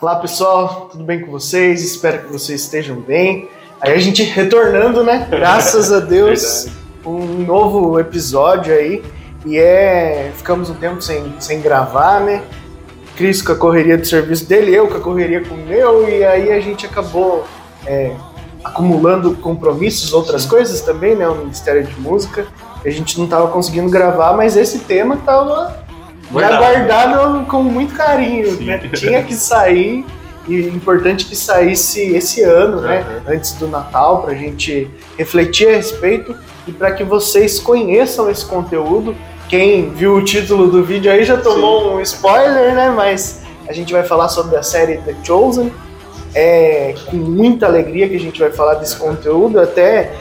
Olá pessoal, tudo bem com vocês? Espero que vocês estejam bem. Aí a gente retornando, né? Graças a Deus, um novo episódio aí. E é. Ficamos um tempo sem, sem gravar, né? Cris com a correria do serviço dele, eu com a correria com o meu, e aí a gente acabou é, acumulando compromissos, outras coisas também, né? O Ministério de Música. A gente não estava conseguindo gravar, mas esse tema estava aguardado com muito carinho, né? Tinha que sair e importante que saísse esse ano, né? Uhum. Antes do Natal, para a gente refletir a respeito e para que vocês conheçam esse conteúdo. Quem viu o título do vídeo aí já tomou Sim. um spoiler, né? Mas a gente vai falar sobre a série The Chosen. É com muita alegria que a gente vai falar desse conteúdo. Até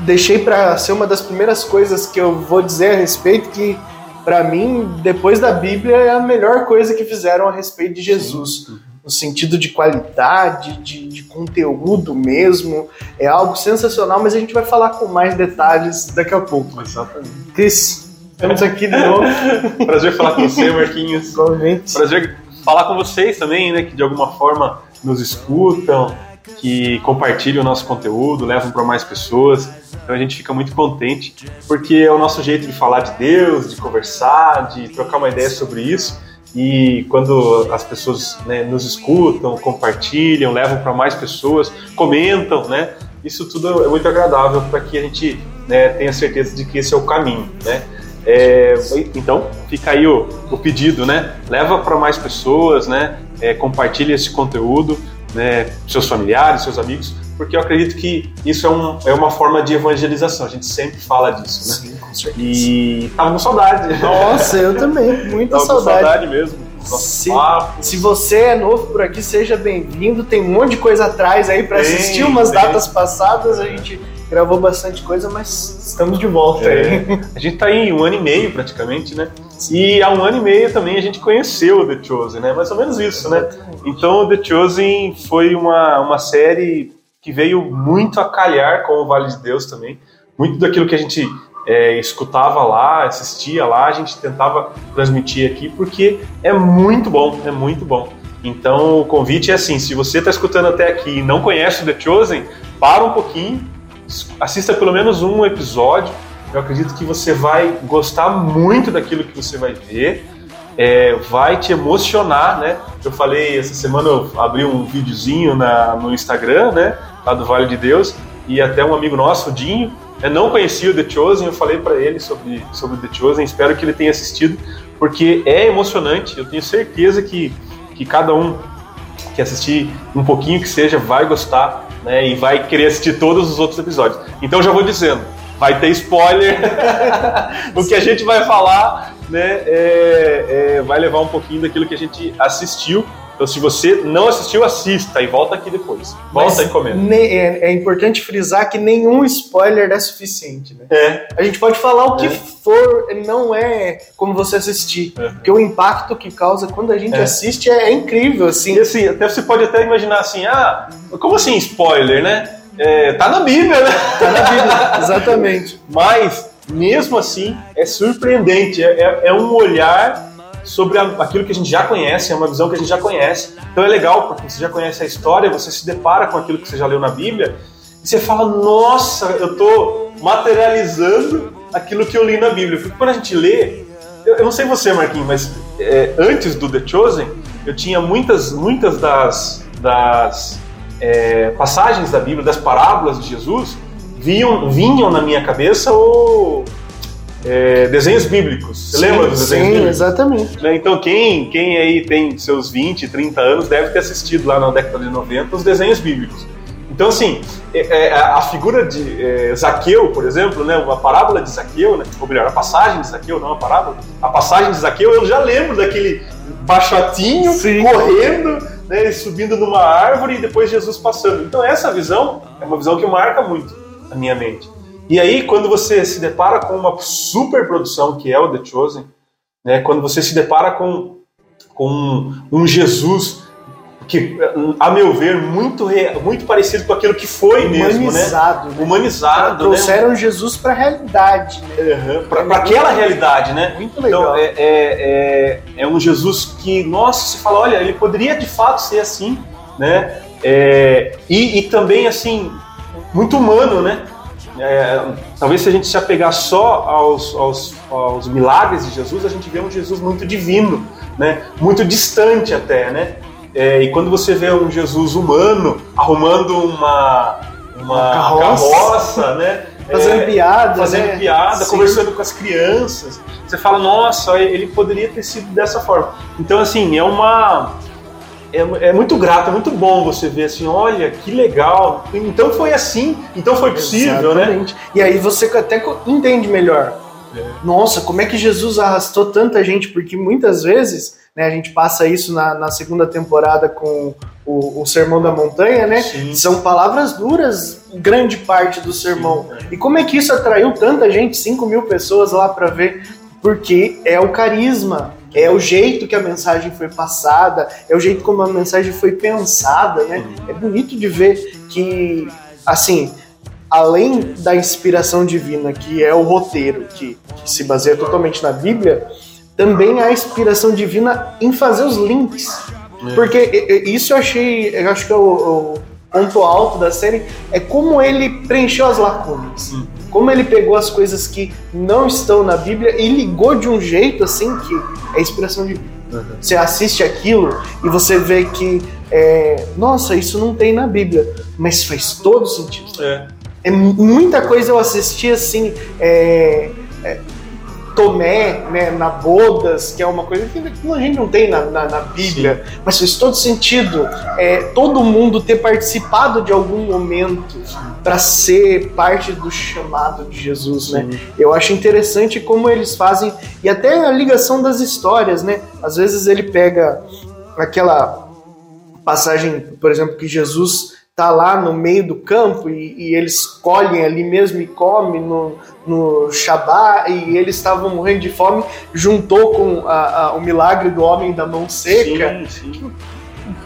deixei para ser uma das primeiras coisas que eu vou dizer a respeito que para mim, depois da Bíblia, é a melhor coisa que fizeram a respeito de Jesus. Sim no sentido de qualidade, de, de, conteúdo mesmo. É algo sensacional, mas a gente vai falar com mais detalhes daqui a pouco. Exatamente. Cris, estamos aqui de novo. Prazer falar com você, Marquinhos. Igualmente. Prazer falar com vocês também, né, que de alguma forma nos escutam, que compartilham o nosso conteúdo, levam para mais pessoas. Então a gente fica muito contente, porque é o nosso jeito de falar de Deus, de conversar, de trocar uma ideia sobre isso. E quando as pessoas né, nos escutam, compartilham, levam para mais pessoas, comentam, né? Isso tudo é muito agradável para que a gente né, tenha certeza de que esse é o caminho, né? É, então, fica aí o, o, pedido, né? Leva para mais pessoas, né? É, compartilhe esse conteúdo, né? Seus familiares, seus amigos, porque eu acredito que isso é, um, é uma forma de evangelização. A gente sempre fala disso, né? Sim, com certeza. E tava com saudade. Nossa, eu também. Muita tava saudade. Com saudade mesmo. Se, se, você é novo por aqui, seja bem-vindo. Tem um monte de coisa atrás aí para assistir umas tem. datas passadas. A gente gravou bastante coisa, mas estamos de volta é. aí. A gente tá aí um ano e meio praticamente, né? E há um ano e meio também a gente conheceu o The Chosen, né? Mais ou menos isso, né? Então o The Chosen foi uma, uma série que veio muito a calhar com o Vale de Deus também. Muito daquilo que a gente é, escutava lá, assistia lá, a gente tentava transmitir aqui, porque é muito bom, é muito bom. Então o convite é assim: se você está escutando até aqui e não conhece o The Chosen, para um pouquinho, assista pelo menos um episódio. Eu acredito que você vai gostar muito daquilo que você vai ver é, vai te emocionar, né? Eu falei, essa semana eu abri um videozinho na, no Instagram, né? Lá do Vale de Deus, e até um amigo nosso, o Dinho, eu não conhecia o The Chosen, eu falei para ele sobre, sobre o The Chosen, espero que ele tenha assistido, porque é emocionante, eu tenho certeza que, que cada um que assistir um pouquinho que seja vai gostar, né? E vai querer assistir todos os outros episódios. Então já vou dizendo, vai ter spoiler. o que a gente vai falar né, é, é, vai levar um pouquinho daquilo que a gente assistiu. Então, se você não assistiu, assista e volta aqui depois. Volta Mas e comenta. É, é, importante frisar que nenhum spoiler é suficiente, né? É. A gente pode falar o que é. for, não é como você assistir. É. Porque o impacto que causa quando a gente é. assiste é, incrível, assim. E assim, até você pode até imaginar assim, ah, como assim spoiler, né? É, tá na Bíblia, né? Tá na Bíblia, exatamente. Mas, mesmo assim, é surpreendente. É, um olhar sobre aquilo que a gente já conhece, é uma visão que a gente já conhece. Então é legal, porque você já conhece a história, você se depara com aquilo que você já leu na Bíblia, e você fala, nossa, eu estou materializando aquilo que eu li na Bíblia. Porque quando a gente lê, eu, eu não sei você, Marquinhos, mas é, antes do The Chosen, eu tinha muitas, muitas das, das é, passagens da Bíblia, das parábolas de Jesus, vinham, vinham na minha cabeça o, é, desenhos bíblicos. Você sim, lembra dos desenhos sim, bíblicos? exatamente. Né, então, quem, quem aí tem seus 20, 30 anos deve ter assistido lá na década de 90 os desenhos bíblicos. Então, assim, é, é, a figura de é, Zaqueu, por exemplo, né, uma parábola de Zaqueu, né, ou melhor, a passagem de Zaqueu, não a parábola, a passagem de Zaqueu, eu já lembro daquele baixotinho Sim. correndo, né, subindo numa árvore e depois Jesus passando. Então, essa visão é uma visão que marca muito a minha mente. E aí, quando você se depara com uma super produção que é o The Chosen, né, quando você se depara com, com um Jesus que, a meu ver, muito, muito parecido com aquilo que foi mesmo, Humanizado, né? Humanizado. Trouxeram né? Jesus para a realidade, né? Uhum, para aquela realidade, né? Muito legal. Então, é, é, é, é, um Jesus que, nossa, você fala, olha, ele poderia de fato ser assim, né? É, e, e também, assim, muito humano, né? É, talvez se a gente se apegar só aos, aos, aos, milagres de Jesus, a gente vê um Jesus muito divino, né? muito distante até, né? É, e quando você vê um Jesus humano arrumando uma, uma carroça, carroça né? Fazendo é, piada, fazendo né? piada, Sim. conversando com as crianças. Você fala, nossa, ele poderia ter sido dessa forma. Então, assim, é uma é, é, muito grato, é muito bom você ver assim, olha, que legal. Então foi assim, então foi possível, né? Exatamente. né? E aí você até entende melhor. É. Nossa, como é que Jesus arrastou tanta gente? Porque muitas vezes, né, a gente passa isso na, na segunda temporada com o, o, Sermão da Montanha, né? Sim. São palavras duras, grande parte do sermão. Sim, é. E como é que isso atraiu tanta gente, 5 mil pessoas lá para ver? Porque é o carisma é o jeito que a mensagem foi passada, é o jeito como a mensagem foi pensada, né? É bonito de ver que, assim, além da inspiração divina, que é o roteiro, que, que se baseia totalmente na Bíblia, também há inspiração divina em fazer os links. É. Porque isso eu achei, eu acho que é o, o ponto alto da série, é como ele preencheu as lacunas. Hum como ele pegou as coisas que não estão na Bíblia e ligou de um jeito assim que é inspiração de Uhum. Você assiste aquilo e você vê que, é, nossa, isso não tem na Bíblia, mas faz todo sentido. É, é muita coisa eu assisti assim. É, é, Tomé, né, na Bodas, que é uma coisa que a gente não tem na, na, na Bíblia, Sim. mas faz todo sentido é, todo mundo ter participado de algum momento para ser parte do chamado de Jesus, né? Eu acho interessante como eles fazem, e até a ligação das histórias, né? Às vezes ele pega aquela passagem, por exemplo, que Jesus tá lá no meio do campo e, e, eles colhem ali mesmo e comem no, no Shabá e eles estavam morrendo de fome, juntou com a, a, o milagre do homem da mão seca. Sim, sim.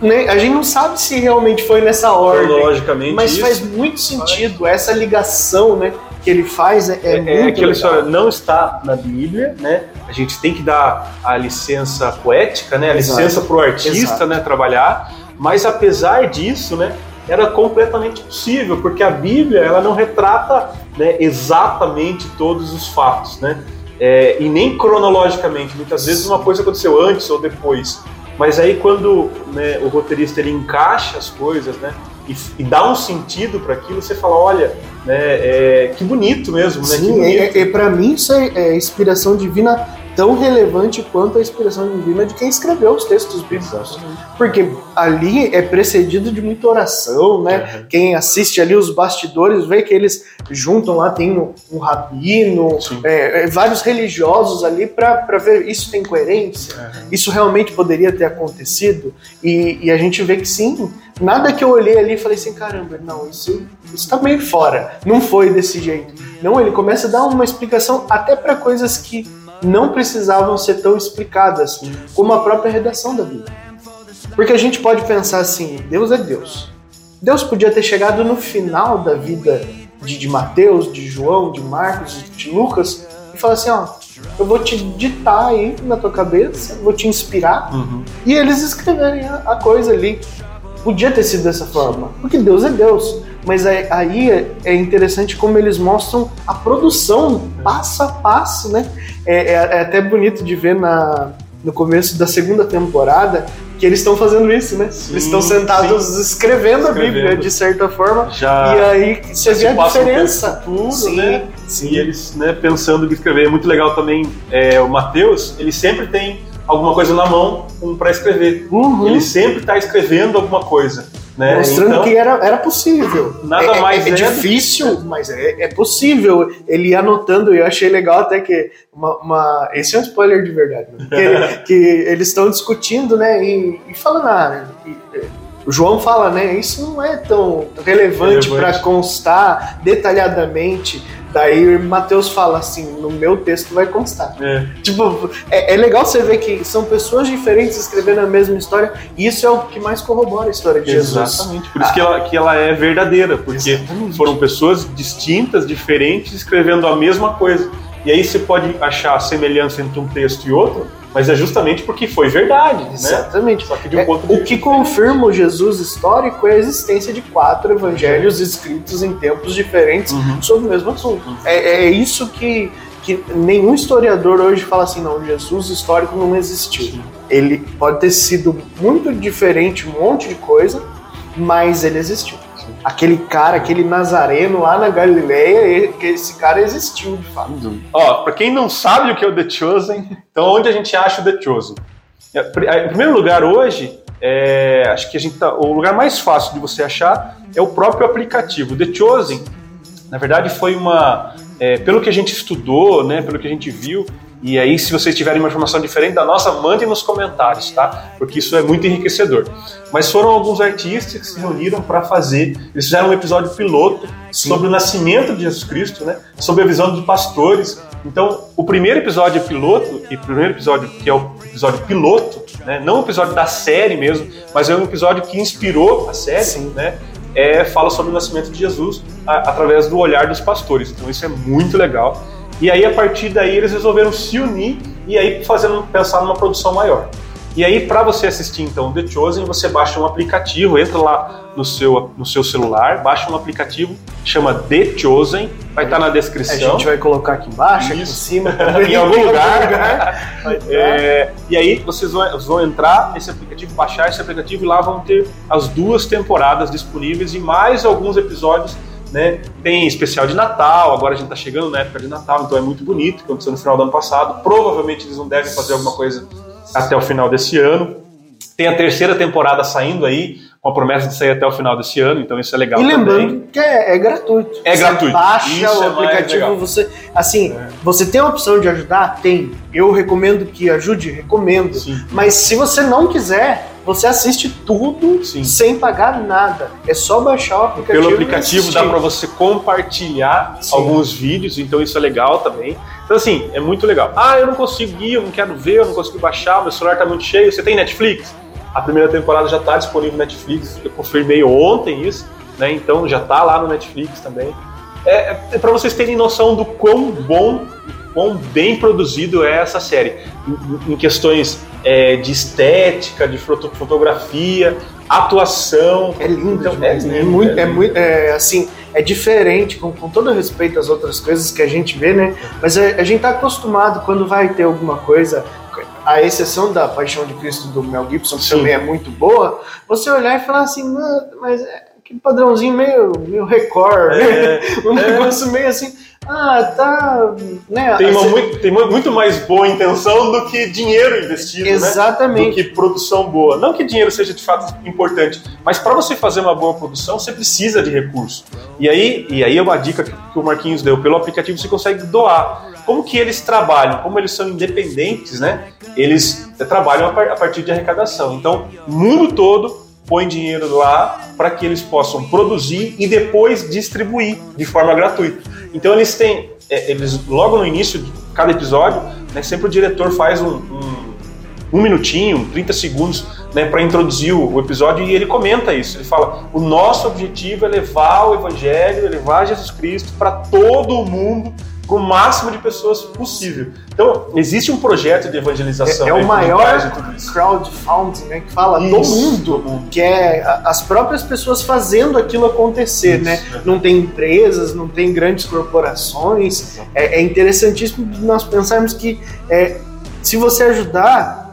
Né? A gente não sabe se realmente foi nessa ordem, Logicamente mas isso. faz muito sentido essa ligação, né? Que ele faz é, é, é muito aquela história não está na Bíblia, né? A gente tem que dar a licença poética, né? A Exato. licença para o artista, Exato. né? Trabalhar. Mas apesar disso, né? Era completamente possível, porque a Bíblia ela não retrata né, exatamente todos os fatos, né? É, e nem cronologicamente. Muitas vezes uma coisa aconteceu antes ou depois. Mas aí quando né, o roteirista ele encaixa as coisas, né? E, e dá um sentido para aquilo, você fala, olha, né, é, que bonito mesmo, né? Sim, é, é, é para mim isso é, é inspiração divina tão relevante quanto a inspiração divina de quem escreveu os textos bíblicos. Porque ali é precedido de muita oração, né? Uhum. Quem assiste ali os bastidores vê que eles juntam lá, tem um, um rabino, é, é, vários religiosos ali para ver isso tem coerência, uhum. isso realmente poderia ter acontecido. E, e, a gente vê que sim, nada que eu olhei ali e falei assim, caramba, não, isso está meio fora, não foi desse jeito. Não, ele começa a dar uma explicação até para coisas que não precisavam ser tão explicadas como a própria redação da Bíblia. Porque a gente pode pensar assim: Deus é Deus. Deus podia ter chegado no final da vida de, de Mateus, de João, de Marcos, de Lucas e falar assim: ó, eu vou te ditar aí na tua cabeça, vou te inspirar uhum. e eles escreverem a, a coisa ali. Podia ter sido dessa forma, porque Deus é Deus. Mas aí é interessante como eles mostram a produção passo a passo, né? É, é, é até bonito de ver na, no começo da segunda temporada que eles estão fazendo isso, né? Sim, eles estão sentados sim. escrevendo, a Bíblia, de certa forma. Já, e aí você vê a diferença. Tudo, sim, né? Sim. E eles né, pensando em escrever. É muito legal também é, o Mateus, ele sempre tem alguma coisa na mão um, para escrever. Uhum. Ele sempre está escrevendo alguma coisa. Né? Mostrando então, que era, era possível. Nada é, mais é, é difícil, mas é, é possível. Ele ia anotando, e eu achei legal até que uma, uma esse é um spoiler de verdade, né? que, que, eles estão discutindo, né? E, e falando, ah, e, o João fala, né? Isso não é tão relevante, relevante. para constar detalhadamente Daí Mateus fala assim, no meu texto vai constar. É. Tipo, é, é legal você ver que são pessoas diferentes escrevendo a mesma história, e isso é o que mais corrobora a história de Jesus. Exatamente. Por isso que, ela, que ela é verdadeira, porque Exatamente. foram pessoas distintas, diferentes, escrevendo a mesma coisa. E aí você pode achar a semelhança entre um texto e outro, mas é justamente porque foi verdade, né? Exatamente. Só que de um É, ponto de o que confirma o Jesus histórico é a existência de quatro evangelhos escritos em tempos diferentes Uhum. sobre o mesmo assunto. É, é isso que, que nenhum historiador hoje fala assim, não, Jesus histórico não existiu. Ele pode ter sido muito diferente, um monte de coisa, mas ele existiu. Aquele cara, aquele nazareno lá na Galileia, que esse cara existiu de fato. Ó, pra quem não sabe o que é o The Chosen, então onde a gente acha o The Chosen? É, pri- Em primeiro lugar, hoje, é, acho que a gente tá, o lugar mais fácil de você achar é o próprio aplicativo. O The Chosen, na verdade, foi uma. é, pelo que a gente estudou, né, pelo que a gente viu, e aí, se vocês tiverem uma informação diferente da nossa, mandem nos comentários, tá? Porque isso é muito enriquecedor. Mas foram alguns artistas que se reuniram para fazer. Eles fizeram um episódio piloto Sim. sobre o nascimento de Jesus Cristo, né? Sobre a visão dos pastores. Então, o primeiro episódio é piloto, e o primeiro episódio que é o episódio piloto, né? Não o episódio da série mesmo, mas é um episódio que inspirou a série, Sim. né? É, fala sobre o nascimento de Jesus a- através do olhar dos pastores. Então, isso é muito legal. E aí, a partir daí, eles resolveram se unir e aí fazendo, pensar numa produção maior. E aí, para você assistir então The Chosen, você baixa um aplicativo, entra lá no seu, no seu celular, baixa um aplicativo, chama The Chosen, vai estar na A descrição. gente vai colocar aqui embaixo, aqui em cima, em algum lugar. É, e aí vocês vão, vão entrar nesse aplicativo, baixar esse aplicativo e lá vão ter as duas temporadas disponíveis e mais alguns episódios. Né? Tem especial de Natal, agora a gente tá chegando na época de Natal, então é muito bonito, aconteceu no final do ano passado. Provavelmente eles não devem fazer alguma coisa até o final desse ano. Tem a terceira temporada saindo aí, com a promessa de sair até o final desse ano, então isso é legal E também. lembrando que é, é gratuito. É você gratuito. Baixa Isso o é aplicativo, você. Assim, você tem a opção de ajudar? Tem. Eu recomendo que ajude? Recomendo. Sim. Mas se você não quiser, você assiste tudo Sim. sem pagar nada. É só baixar o aplicativo. Pelo aplicativo dá para você compartilhar Sim. alguns vídeos, então isso é legal também. Então assim, é muito legal. Ah, eu não consigo ir, eu não quero ver, eu não consigo baixar, meu celular tá muito cheio. Você tem Netflix? A primeira temporada já tá disponível no Netflix, eu confirmei ontem isso, né? Então já tá lá no Netflix também. É, é para vocês terem noção do quão bom, quão bem produzido é essa série. Em, em questões é, de estética, de foto- fotografia, atuação. É lindo Então, demais, é né? É lindo, muito, é é muito, é, assim, é diferente, com, com todo respeito às outras coisas que a gente vê, né? Mas a, a gente tá acostumado quando vai ter alguma coisa, a exceção da Paixão de Cristo do Mel Gibson, que Sim. também é muito boa, você olhar e falar assim, "Não, mas é aquele padrãozinho meio, meio record, né? É, um é. negócio meio assim, ah, tá, né? Tem, uma assim, muito, tem mu- muito mais boa intenção do que dinheiro investido, né? Do Exatamente. que produção boa. Não que dinheiro seja de fato importante, mas para você fazer uma boa produção, você precisa de recurso. E aí, e aí é uma dica que, o Marquinhos deu. Pelo aplicativo você consegue doar. Como que eles trabalham? Como eles são independentes, né? Eles eh, trabalham a, par- a partir de arrecadação. Então, mundo todo põe dinheiro lá para que eles possam produzir e depois distribuir de forma gratuita. Então eles têm, é, eles logo no início de cada episódio, né, sempre o diretor faz um, um, um minutinho, 30 segundos, né, para introduzir o, episódio e ele comenta isso. Ele fala: o nosso objetivo é levar o evangelho, levar Jesus Cristo para todo o mundo, para o máximo de pessoas possível. Então existe um projeto de evangelização. É, é o maior crowdfunding, né? Que fala do Isso, mundo. do mundo. que é as próprias pessoas fazendo aquilo acontecer, Isso, né? é. Não tem empresas, não tem grandes corporações. É, é interessantíssimo nós pensarmos que é, se você ajudar,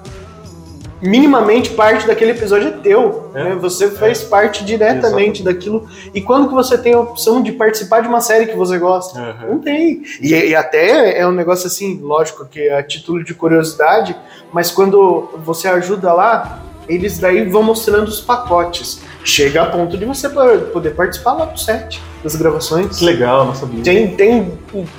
minimamente parte daquele episódio é teu. É. né? Você fez parte diretamente daquilo. E quando que você tem a opção de participar de uma série que você gosta? Uhum. Não tem. E, e até é um negócio assim, lógico que é a título de curiosidade, mas quando você ajuda lá, eles daí vão mostrando os pacotes. Chega a ponto de você po- poder participar lá do set das gravações. Que legal, não sabia. Tem, tem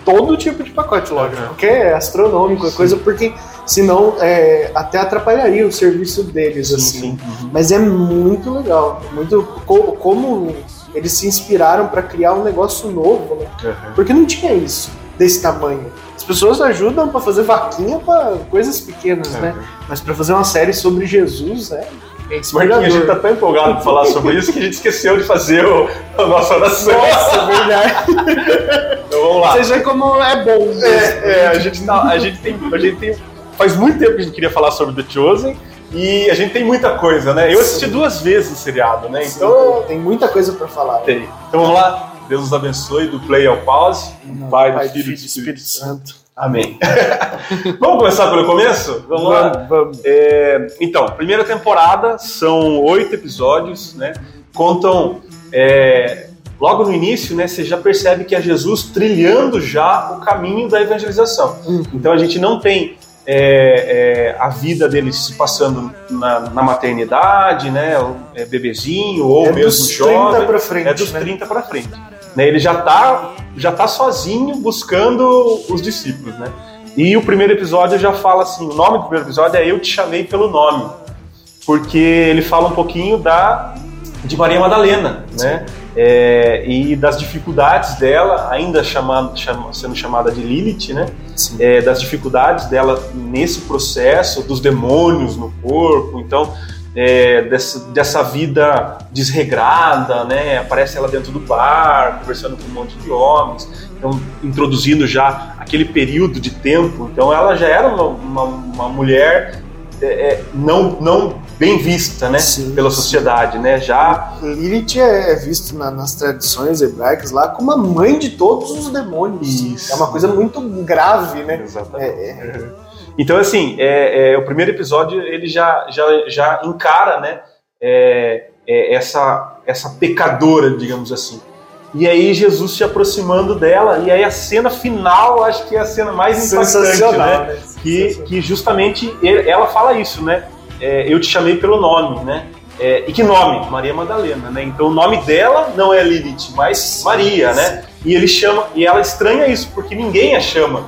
todo tipo de pacote, lógico, Uhum. porque é astronômico, é coisa, porque senão é, até atrapalharia o serviço deles, assim. Sim, sim. Mas é muito legal, muito co- como eles se inspiraram para criar um negócio novo, né? Uhum. Porque não tinha isso desse tamanho. As pessoas ajudam para fazer vaquinha para coisas pequenas, né? Uhum. Mas para fazer uma série sobre Jesus, é, é Marquinhos, a gente tá tão empolgado pra falar sobre isso que a gente esqueceu de fazer o, a nossa oração. Nossa, é verdade. Então vamos lá. Vocês veem como é bom. É, é, a gente tá, a gente tem, a gente tem, faz muito tempo que a gente queria falar sobre The Chosen e a gente tem muita coisa, né? Eu assisti Sim. duas vezes o seriado, né? Sim, Então, tem muita coisa para falar. tem. Então vamos lá. Deus nos abençoe do play ao pause. Não, Pai, do Pai, Filho e do Filho e Espírito Santo. Amém. vamos começar pelo começo? Vamos lá. Vamos, vamos. É, então, primeira temporada, são oito episódios, né? Contam. é, logo no início, né, você já percebe que é Jesus trilhando já o caminho da evangelização. Uhum. Então a gente não tem é, é, a vida dele se passando na, na maternidade, né? é, bebezinho, ou é mesmo dos jovem. 30 pra frente, É dos né? 30 para frente. Né, ele já tá, já tá sozinho buscando os discípulos, né? E o primeiro episódio já fala assim, o nome do primeiro episódio é Eu Te Chamei Pelo Nome, porque ele fala um pouquinho da de Maria Madalena, né? É, e das dificuldades dela, ainda chama- sendo chamada de Lilith, né? É, das dificuldades dela nesse processo, dos demônios no corpo, então é, dessa, dessa vida desregrada, né? Aparece ela dentro do bar, conversando com um monte de homens, então introduzindo já aquele período de tempo. Então ela já era uma, uma, uma mulher é, é, não, não bem vista, né? Sim, Pela sim. sociedade, né? Já Lilith é visto na- nas tradições hebraicas lá como a mãe de todos os demônios. Isso. É uma coisa muito grave, né? Exatamente. É, é. Então, assim, é, é, o primeiro episódio ele já, já, já encara né, é, é, essa, essa pecadora, digamos assim. E aí Jesus se aproximando dela, e aí a cena final, acho que é a cena mais impactante, né? né? Que, que justamente ele- ela fala isso, né? É, eu te chamei pelo nome, né? É, e que nome? Maria Madalena, né? Então o nome dela não é Lilith, mas Maria, né? E ele chama, e ela estranha isso, porque ninguém a chama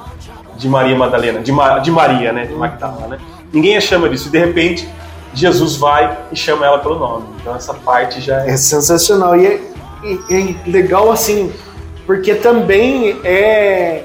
de Maria Madalena, de, Ma- de Maria, né? De Magdala, né? Ninguém a chama disso. E de repente Jesus vai e chama ela pelo nome. Então essa parte já é. É sensacional. E é, é legal assim, porque também é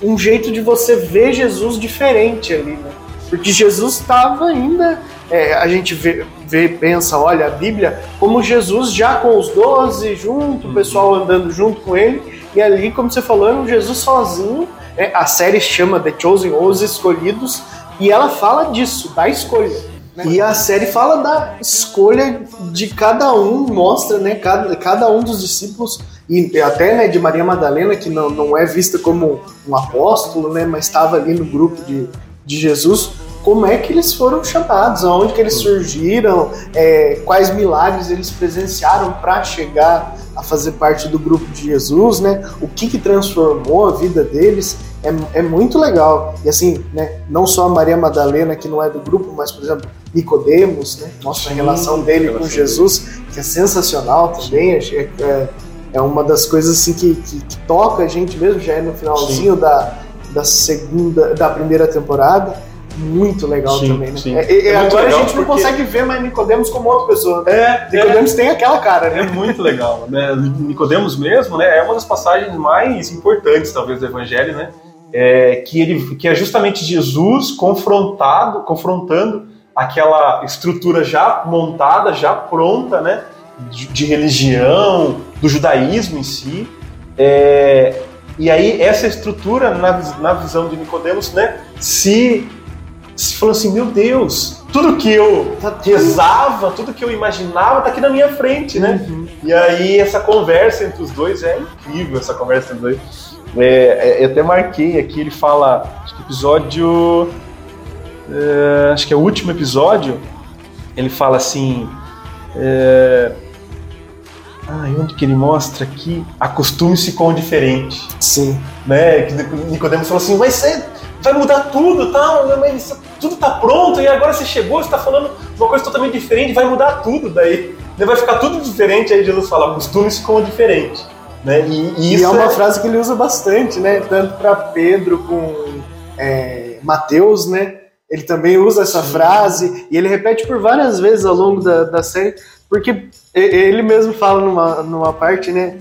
um jeito de você ver Jesus diferente ali, né? Porque Jesus estava ainda. É, a gente vê, vê, pensa, olha, a Bíblia, como Jesus já com os doze junto, o pessoal andando junto com ele, e ali, como você falou, era um Jesus sozinho. né? a série chama The Chosen, Os Escolhidos, e ela fala disso, da escolha. né? E a série fala da escolha de cada um, mostra, né, cada, cada um dos discípulos, e até né, de Maria Madalena, que não, não é vista como um apóstolo, né, mas estava ali no grupo de, de Jesus, como é que eles foram chamados, aonde que eles surgiram, é, quais milagres eles presenciaram para chegar a fazer parte do grupo de Jesus, né? O que, que transformou a vida deles é, é muito legal. E assim, né? Não só a Maria Madalena que não é do grupo, mas por exemplo Nicodemos, né? Mostra a Sim, relação dele a com relação Jesus, que é sensacional também. É, é, é uma das coisas assim que, que, que toca a gente mesmo. Já é no finalzinho da, da segunda, da primeira temporada. Muito legal Sim, também, né? sim. É, é, É agora a gente não porque- consegue ver mais Nicodemos como outra pessoa. né? É, Nicodemos tem aquela cara, É né? muito legal, né? Nicodemos mesmo, né? É uma das passagens mais importantes, talvez, do Evangelho, né? É, que ele, que é justamente Jesus confrontado, confrontando aquela estrutura já montada, já pronta, né? De, de religião, do judaísmo em si. É, e aí essa estrutura, na, na visão de Nicodemos, né? Se, se falou assim, meu Deus, tudo que eu rezava, tudo que eu imaginava, tá aqui na minha frente, né? Uhum. E aí essa conversa entre os dois é incrível, essa conversa entre os dois. É, é, eu até marquei aqui, ele fala, acho que episódio. é, acho que é o último episódio. Ele fala assim. É, ai, onde que ele mostra aqui? Acostume-se com o diferente. Sim. Né? Que Nicodemos falou assim, mas você vai mudar tudo, tal, né, mas isso- tudo tá pronto, e agora você chegou, você tá falando uma coisa totalmente diferente, vai mudar tudo daí. Né, Vai ficar tudo diferente, aí Jesus fala, acostume-se com o diferente. Né? E, e E isso é uma frase que ele usa bastante, né? Tanto para Pedro com é, Mateus, né? Ele também usa essa frase e ele repete por várias vezes ao longo da, da série, Porque ele mesmo fala numa, numa parte, né?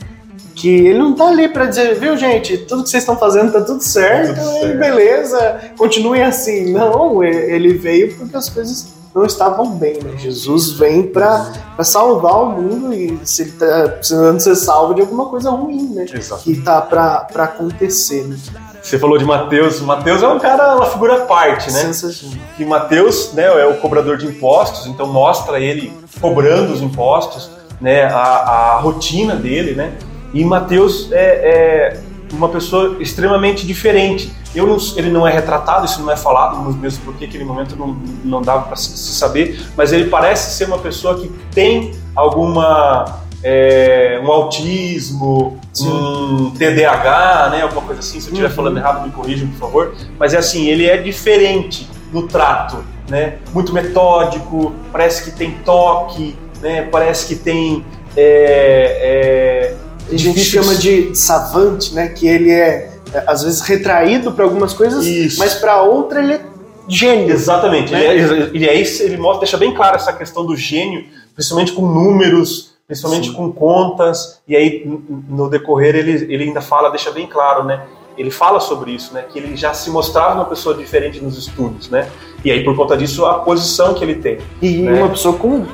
Que ele não tá ali para dizer, viu, gente, tudo que vocês estão fazendo tá tudo certo, tudo certo. beleza, continuem assim. Não, ele veio porque as coisas não estavam bem, né? Jesus vem para salvar o mundo e se ele tá precisando ser salvo de alguma coisa ruim, né? Exato. Que tá para acontecer, né? Você falou de Mateus. Mateus é um cara, uma figura à parte, né? Sensacional. Que Mateus né, é o cobrador de impostos, então mostra ele cobrando os impostos, né? A, a rotina dele, né? E Mateus é, é uma pessoa extremamente diferente. Não, ele não é retratado, isso não é falado, mesmo porque aquele momento não, não dava para se saber, mas ele parece ser uma pessoa que tem alguma é, um autismo, Sim. um TDAH, né, alguma coisa assim. Se eu estiver uhum. falando errado, me corrijam, por favor. Mas é assim, ele é diferente no trato, né? Muito metódico, parece que tem toque, né? Parece que tem é, é, a gente chama de savante, né? Que ele é, é às vezes retraído para algumas coisas, Isso. mas para outra ele é gênio. Exatamente. Né? Ele, é, ele, é, ele mostra, deixa bem claro essa questão do gênio, principalmente com números, principalmente Sim. com contas. E aí no decorrer ele, ele ainda fala, deixa bem claro, né? Ele fala sobre isso, né? Que ele já se mostrava uma pessoa diferente nos estudos, né? E aí por conta disso a posição que ele tem. E né? uma pessoa com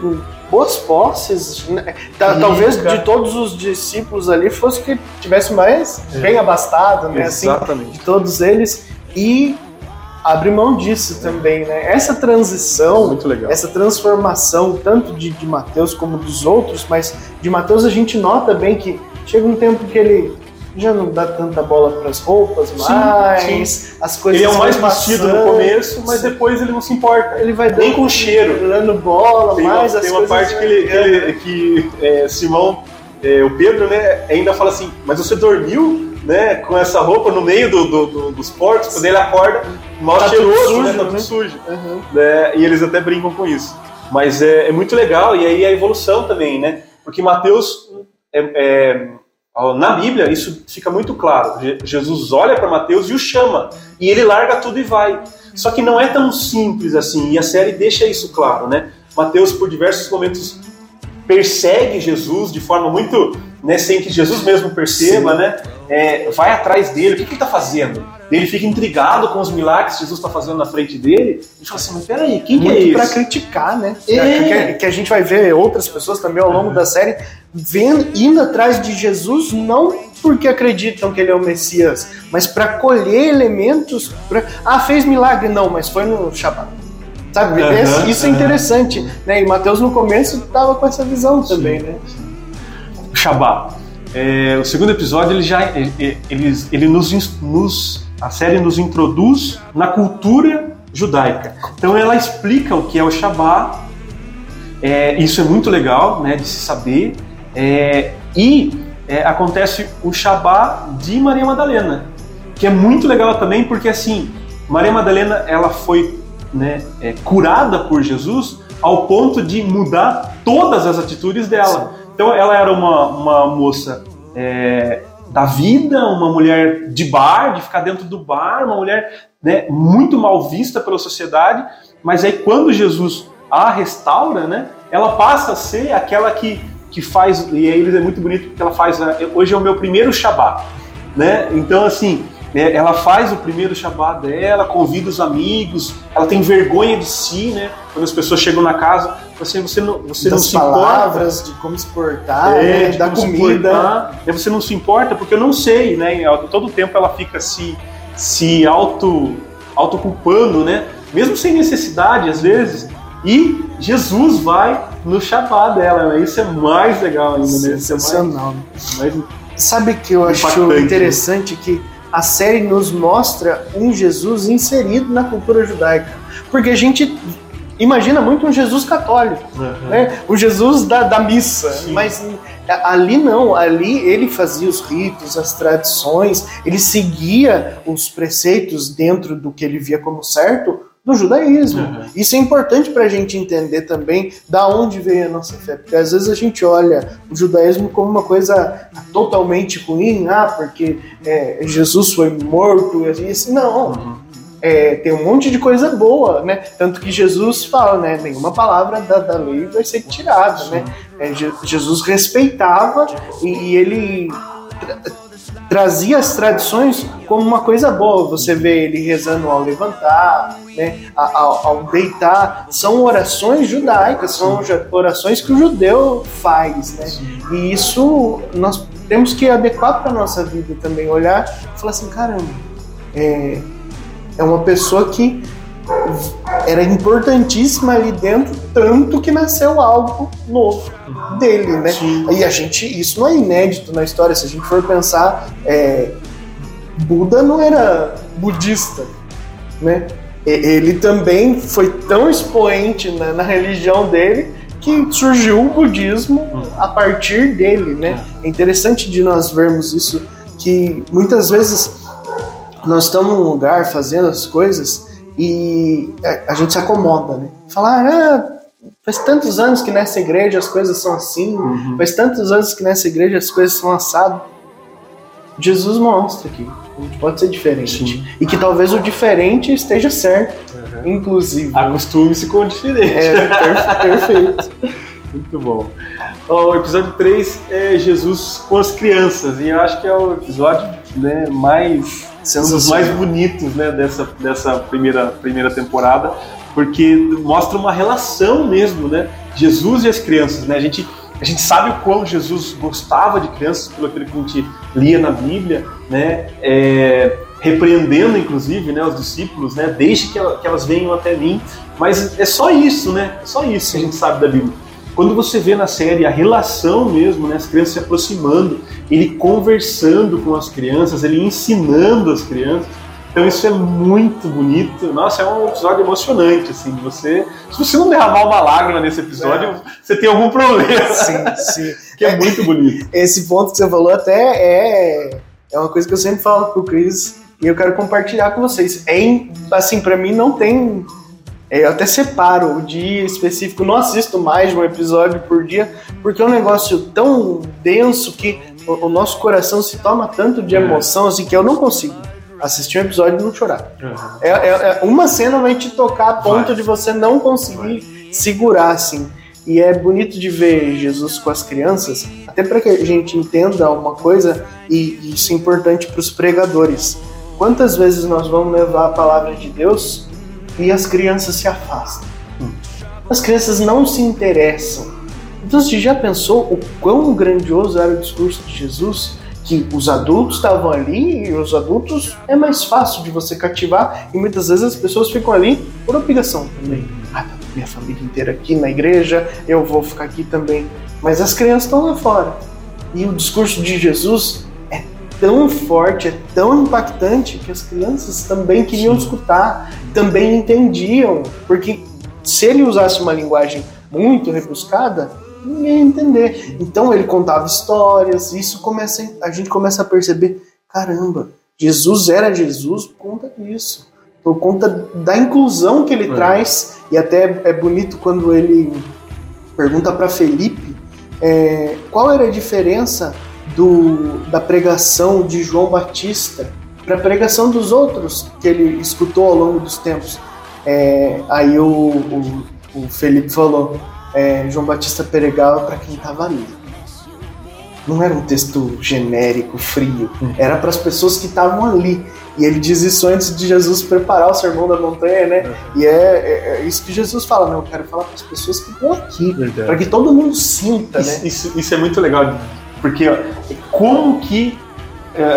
boas posses. Né? Talvez de todos os discípulos ali fosse que tivesse mais é. bem abastado, né? Assim, Exatamente. Assim, de todos eles. E abrir mão disso também, né? Essa transição, essa transformação, tanto de, de Mateus como dos outros, mas de Mateus a gente nota bem que chega um tempo que ele já não dá tanta bola para as roupas mais, sim. as coisas. Ele é o mais vestido no começo, mas depois ele não se importa. Ele vai nem com cheiro, dando bola, tem mais uma, as Tem uma parte que, ele, ele, que é, Simão, é, o Pedro, né, ainda fala assim: mas você dormiu? Né, com essa roupa no meio do, do, do, dos portos, quando ele acorda, mal tá cheiroso, sujo, né, tá tudo né? sujo. Uhum. Né, e eles até brincam com isso. Mas é, é, muito legal, e aí a evolução também, né? Porque Mateus é, é na Bíblia, isso fica muito claro. Jesus olha para Mateus e o chama. E ele larga tudo e vai. Só que não é tão simples assim. E a série deixa isso claro, né? Mateus, por diversos momentos, persegue Jesus de forma muito. Né, sem que Jesus mesmo perceba, Sim. né? É, vai atrás dele. O que, que ele está fazendo? Ele fica intrigado com os milagres que Jesus está fazendo na frente dele. E fala assim: mas peraí, quem muito que é isso? Para criticar, né? É. Que, a gente vai ver outras pessoas também ao longo uhum. da série vendo, indo atrás de Jesus, não porque acreditam que ele é o Messias, mas para colher elementos. Pra... Ah, fez milagre? Não, mas foi no Shabat. Sabe? Uhum, isso é interessante. Né? E Mateus no começo estava com essa visão também, né? O Shabat. É, o segundo episódio ele já ele, ele, ele nos, nos a série nos introduz na cultura judaica. Então ela explica o que é o Shabat. É, isso é muito legal, né, de se saber. É, e é, acontece o Shabá de Maria Madalena, que é muito legal também, porque assim, Maria Madalena ela foi né, é, curada por Jesus ao ponto de mudar todas as atitudes dela. Sim. Então ela era uma, uma moça é, da vida, uma mulher de bar, de ficar dentro do bar, uma mulher né, muito mal vista pela sociedade, mas aí quando Jesus a restaura, né, ela passa a ser aquela que que faz, e aí é muito bonito porque ela faz, hoje é o meu primeiro Shabat, né? Então, assim, é, ela faz o primeiro Shabat dela, convida os amigos, ela tem vergonha de si, né? Quando as pessoas chegam na casa, você, você não, você das não se palavras, importa. de como se portar, é, né? da comida. Né? Você não se importa porque eu não sei, né? Todo tempo ela fica se, se auto, autoculpando, né? Mesmo sem necessidade, às vezes. E Jesus vai no chapar dela, né? Isso é mais legal ainda, né? Sensacional. É mais, mais Sabe que eu acho né? interessante que a série nos mostra um Jesus inserido na cultura judaica. Porque a gente imagina muito um Jesus católico, uhum. né? o Jesus da, da missa, Sim. mas ali não, ali ele fazia os ritos, as tradições, ele seguia os preceitos dentro do que ele via como certo, do judaísmo. Uhum. Isso é importante para a gente entender também da onde veio a nossa fé, porque às vezes a gente olha o judaísmo como uma coisa totalmente ruim, ah, porque é, Jesus foi morto, e assim, não. Uhum. é, tem um monte de coisa boa, né? Tanto que Jesus fala, né? Nenhuma palavra da, da lei vai ser tirada, né? É, Jesus respeitava e, e ele trazia as tradições como uma coisa boa. Você vê ele rezando ao levantar, né? ao, ao deitar. São orações judaicas, são orações que o judeu faz, né? E isso nós temos que adequar para nossa vida também, olhar e falar assim, caramba, é, é uma pessoa que era importantíssima ali dentro, tanto que nasceu algo novo dele, né? Sim. E a gente, isso não é inédito na história, se a gente for pensar, é, Buda não era budista, né? Ele também foi tão expoente na, na religião dele que surgiu o budismo a partir dele, né? É interessante de nós vermos isso, que muitas vezes nós estamos num lugar fazendo as coisas e a, gente se acomoda, né? Falar, ah, faz tantos anos que nessa igreja as coisas são assim, uhum. faz tantos anos que nessa igreja as coisas são assado. Jesus mostra que a gente pode ser diferente. Sim. E que talvez o diferente esteja certo, uhum. inclusive. Acostume-se com o diferente. É, perfeito. Muito bom. O episódio 3 é Jesus com as crianças, e eu acho que é o episódio né, mais um dos mais bonitos né, dessa, dessa primeira, primeira temporada, porque mostra uma relação mesmo, né? Jesus e as crianças, né? A gente, a gente sabe o quão Jesus gostava de crianças, pelo que a gente lia na Bíblia, né? É, repreendendo, inclusive, né, os discípulos, né? Deixe que, que elas venham até mim. Mas é só isso, né? É só isso que a gente sabe da Bíblia. Quando você vê na série a relação mesmo, né, as crianças se aproximando, ele conversando com as crianças, ele ensinando as crianças, então isso é muito bonito. Nossa, é um episódio emocionante, assim. Você, se você não derramar uma lágrima nesse episódio, é. você tem algum problema. Sim, sim. que é, muito bonito. Esse ponto que você falou até é, é uma coisa que eu sempre falo pro Cris e eu quero compartilhar com vocês. É, assim, para mim não tem é, eu até separo o dia específico, não assisto mais de um episódio por dia, porque é um negócio tão denso que o, o nosso coração se toma tanto de emoção assim que eu não consigo assistir um episódio e não chorar. Uhum. É, é, é, uma cena vai te tocar a ponto vai. de você não conseguir vai. segurar assim. E é bonito de ver Jesus com as crianças, até para que a gente entenda uma coisa, e isso é importante para os pregadores. Quantas vezes nós vamos levar a palavra de Deus e as crianças se afastam. As crianças não se interessam. Então você já pensou o quão grandioso era o discurso de Jesus? Que os adultos estavam ali e os adultos é mais fácil de você cativar e muitas vezes as pessoas ficam ali por obrigação também. Ah, tá minha família inteira aqui na igreja, eu vou ficar aqui também. Mas as crianças estão lá fora. E o discurso de Jesus tão forte, é tão impactante que as crianças também queriam Sim. escutar, também entendiam, porque se ele usasse uma linguagem muito rebuscada, ninguém ia entender. Então ele contava histórias, isso começa, a gente começa a perceber, caramba, Jesus era Jesus por conta disso, por conta da inclusão que ele é. traz, e até é bonito quando ele pergunta para Felipe é, qual era a diferença do, da pregação de João Batista para a pregação dos outros que ele escutou ao longo dos tempos. É, aí o, o, o, Felipe falou: é, João Batista pregava para quem estava ali. Não era um texto genérico, frio, era para as pessoas que estavam ali. E ele diz isso antes de Jesus preparar o sermão da montanha, né? E é, é, é isso que Jesus fala, né? Eu quero falar para as pessoas que estão aqui, para que todo mundo sinta, isso, né? Isso, isso é muito legal porque ó, como que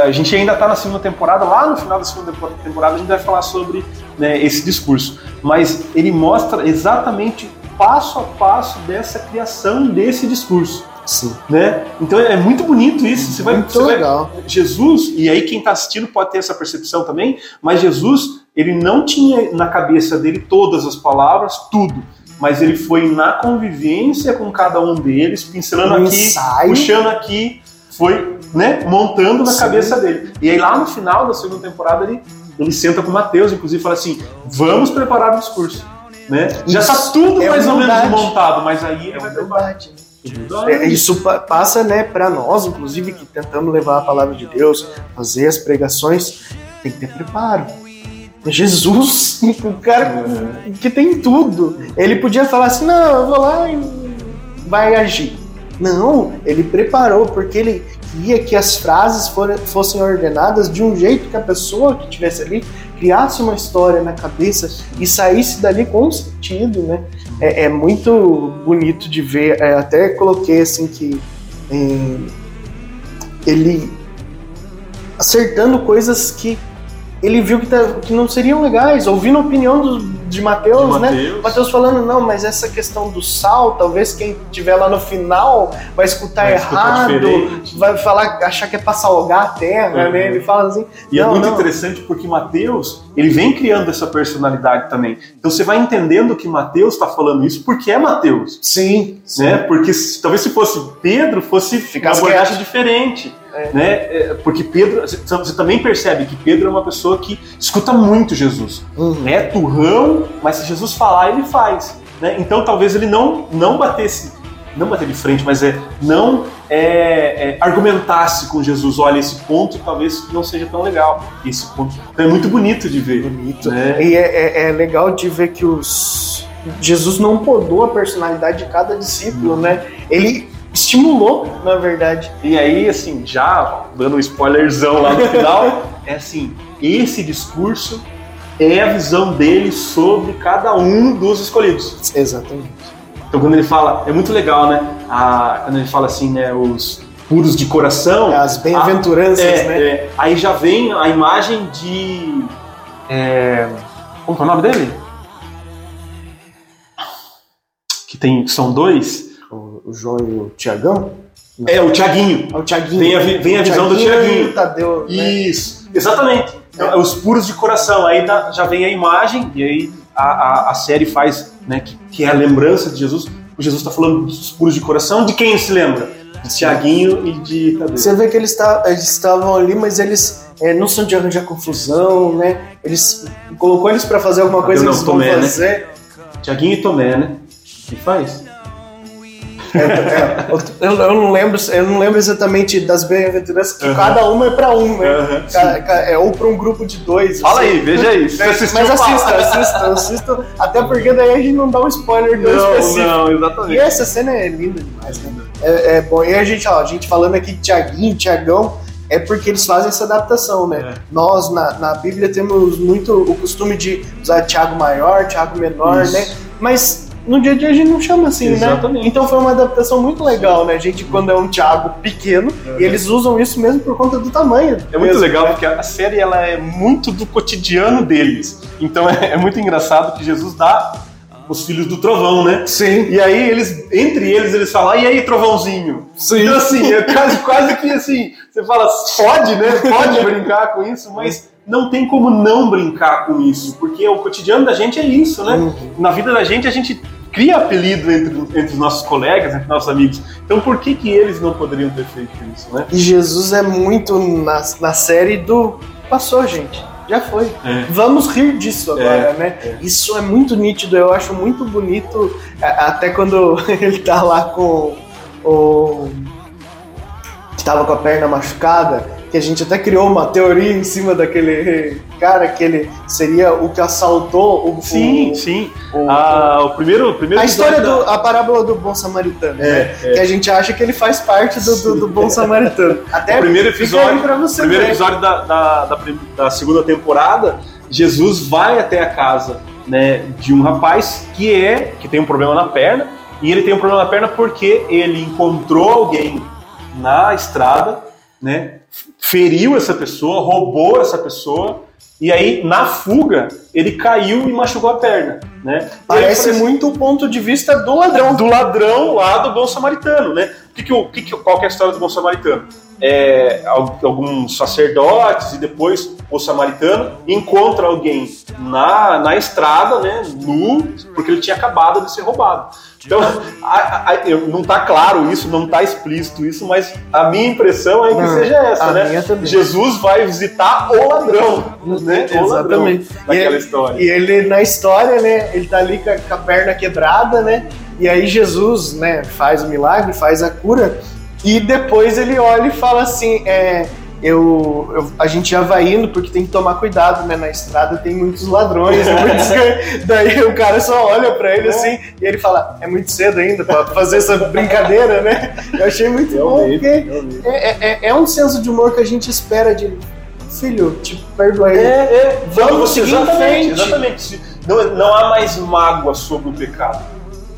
a gente ainda está na segunda temporada, lá no final da segunda temporada a gente vai falar sobre né, esse discurso. Mas ele mostra exatamente passo a passo dessa criação desse discurso. Sim. Né? Então é muito bonito isso. Você vai, muito você legal. Vai, Jesus, e aí quem está assistindo pode ter essa percepção também, mas Jesus, ele não tinha na cabeça dele todas as palavras, tudo mas ele foi na convivência com cada um deles, pincelando um aqui, ensaio. puxando aqui, foi né, montando na Sim. cabeça dele. E aí lá no final da segunda temporada ele, ele senta com o Mateus, inclusive, fala assim: vamos preparar o discurso. Né? Já está tudo é mais ou menos montado, mas aí ele é vai preparar. É, isso passa né, para nós, inclusive, que tentamos levar a palavra de Deus, fazer as pregações, tem que ter preparo. Jesus, o cara que tem tudo. Ele podia falar assim: não, eu vou lá e vai agir. Não, ele preparou, porque ele queria que as frases fossem ordenadas de um jeito que a pessoa que estivesse ali criasse uma história na cabeça e saísse dali com sentido, né? É, é muito bonito de ver. É, até coloquei assim que é, ele acertando coisas que ele viu que, tá, que não seriam legais, ouvindo a opinião do, de Mateus, né? Mateus falando, não, mas essa questão do sal, talvez quem estiver lá no final vai escutar vai errado, vai falar, achar que é pra salgar a terra, uhum. né? Ele fala assim. E é muito não. interessante porque Mateus, ele vem criando essa personalidade também. Então você vai entendendo que Mateus está falando isso porque é Mateus. Sim. Né? Sim. Porque talvez se fosse Pedro, fosse Ficar uma abordagem diferente. É. Né? É, porque Pedro, você também percebe que Pedro é uma pessoa que escuta muito Jesus. Uhum. É turrão, mas se Jesus falar, ele faz. Né? Então talvez ele não, não batesse, não bater de frente, mas é não é, é, argumentasse com Jesus. Olha, esse ponto talvez não seja tão legal. Esse ponto então, é muito bonito de ver. Bonito. Né? E é, é, é legal de ver que os Jesus não podou a personalidade de cada discípulo, né? Ele estimulou, na verdade. E aí, assim, já dando um spoilerzão lá no final, é assim, esse discurso é a visão dele sobre cada um dos escolhidos. Exatamente. Então quando ele fala, é muito legal, né? A, quando ele fala assim, né, os puros de coração. É, as bem-aventuranças, é, né? É, aí já vem a imagem de. É, como é o nome dele? Que tem, são dois o João e o Tiagão? É, o Tiaguinho. É o Tiaguinho. Vem a, vem a visão do Tiaguinho. Tadeu, né? Isso, exatamente. É. Os puros de coração. Aí tá, já vem a imagem, e aí a, a, a série faz, né, que, que, é a lembrança de Jesus. O Jesus está falando dos puros de coração. De quem se lembra? De Tiaguinho e de Tadeu. Você vê que eles, tá, eles estavam ali, mas eles é, não são de arranjar confusão, né? Eles colocou eles para fazer alguma coisa, não, eles Tomé, vão né? fazer. Né? Tiaguinho e Tomé, né? Que faz? É, é, eu, eu, não lembro, eu não lembro exatamente das bem-aventuranças, que uhum. cada uma é para um, né? Uhum, é, ou para um grupo de dois. Fala assim. aí, veja isso. Mas, mas assista, assista, assista. Até porque daí a gente não dá um spoiler do não, específico. Não, exatamente. E essa cena é linda demais, né? É, é bom. E a gente, ó, a gente falando aqui de Tiaguinho, Tiagão, é porque eles fazem essa adaptação, né? É. Nós, na, na Bíblia, temos muito o costume de usar Tiago maior, Tiago menor, Isso. né? Mas no dia a dia a gente não chama assim, né? Exatamente. né? Então foi uma adaptação muito legal, né? A gente, quando é um Thiago pequeno, uhum. e eles usam isso mesmo por conta do tamanho. É muito legal, né? porque a série ela é muito do cotidiano deles. Então é, é muito engraçado que Jesus dá os filhos do trovão, né? Sim. E aí eles, entre eles, eles falam, e aí, trovãozinho? Sim. Então assim, é quase, quase que assim, você fala, pode, né? Pode brincar com isso, mas não tem como não brincar com isso, porque o cotidiano da gente é isso, né? Uhum. Na vida da gente, a gente cria apelido entre, entre os nossos colegas, entre nossos amigos. Então por que que eles não poderiam ter feito isso, né? E Jesus é muito na, na série do passou, gente. Já foi. É. Vamos rir disso agora, é. né? É. Isso é muito nítido, eu acho muito bonito, até quando ele tá lá com o. que tava com a perna machucada que a gente até criou uma teoria em cima daquele cara que ele seria o que assaltou o sim o, sim o, ah, o primeiro o primeiro a história do a parábola do bom samaritano é, né? é. que a gente acha que ele faz parte do, do, do bom samaritano até o primeiro episódio você primeiro ver. episódio da, da, da, da segunda temporada Jesus vai até a casa né, de um rapaz que é que tem um problema na perna e ele tem um problema na perna porque ele encontrou alguém na estrada né, feriu essa pessoa, roubou essa pessoa, e aí, na fuga, ele caiu e machucou a perna, né? Parece parece... muito o ponto de vista do ladrão. Do ladrão lá do bom samaritano, né? Que que, que, que, qual que é a história do bom samaritano? É, alguns sacerdotes e depois o samaritano encontra alguém na, na estrada, né, nu, porque ele tinha acabado de ser roubado. Então, a, a, não está claro isso, não está explícito isso, mas a minha impressão é que não, seja essa, né? Jesus vai visitar o ladrão, né? O Exatamente. Ladrão, naquela e, história. E ele, na história, né, ele tá ali com a, com a perna quebrada, né? E aí Jesus, né, faz o milagre, faz a cura, e depois ele olha e fala assim, é, eu, eu, a gente já vai indo porque tem que tomar cuidado, né? Na estrada tem muitos ladrões, né? muitos, daí o cara só olha pra ele assim e ele fala: é muito cedo ainda pra fazer essa brincadeira, né? Eu achei muito bom, porque é, é, é, um senso de humor que a gente espera de filho, perdoa ele. É, é, vamos seguir exatamente, exatamente. Não, não há mais mágoa sobre o pecado.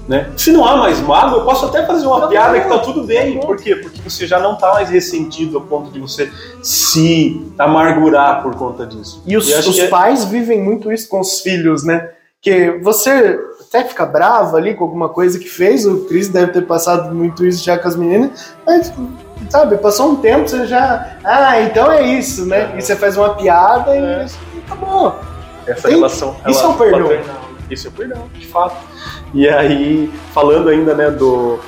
Né? Se não há mais mágoa, eu posso até fazer uma não, piada não, que tá tudo bem. Por quê? Porque você já não tá mais ressentido ao ponto de você se amargurar por conta disso. E os, os é pais é... vivem muito isso com os filhos, né? Que você até fica bravo ali com alguma coisa que fez, o Cris deve ter passado muito isso já com as meninas, mas, sabe, passou um tempo, você já. Ah, então é isso, né? E você faz uma piada e acabou. Essa Tem, relação. Isso é o perdão. Isso é perdão, de fato. E aí, falando ainda, né, do,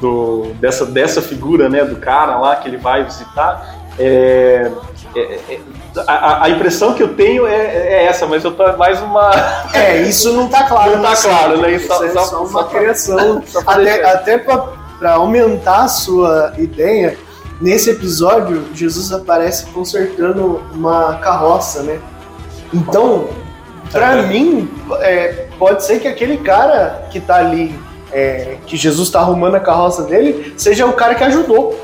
do, dessa, dessa figura, né, do cara lá que ele vai visitar, é, é, é, a, a, impressão que eu tenho é, é, essa, mas eu tô mais uma. É, isso não tá claro. Não tá claro, né? Isso, é só, só uma criação. até até para aumentar a sua ideia, nesse episódio, Jesus aparece consertando uma carroça, né? Então, para mim, é, pode ser que aquele cara que tá ali, é, que Jesus tá arrumando a carroça dele, seja o cara que ajudou.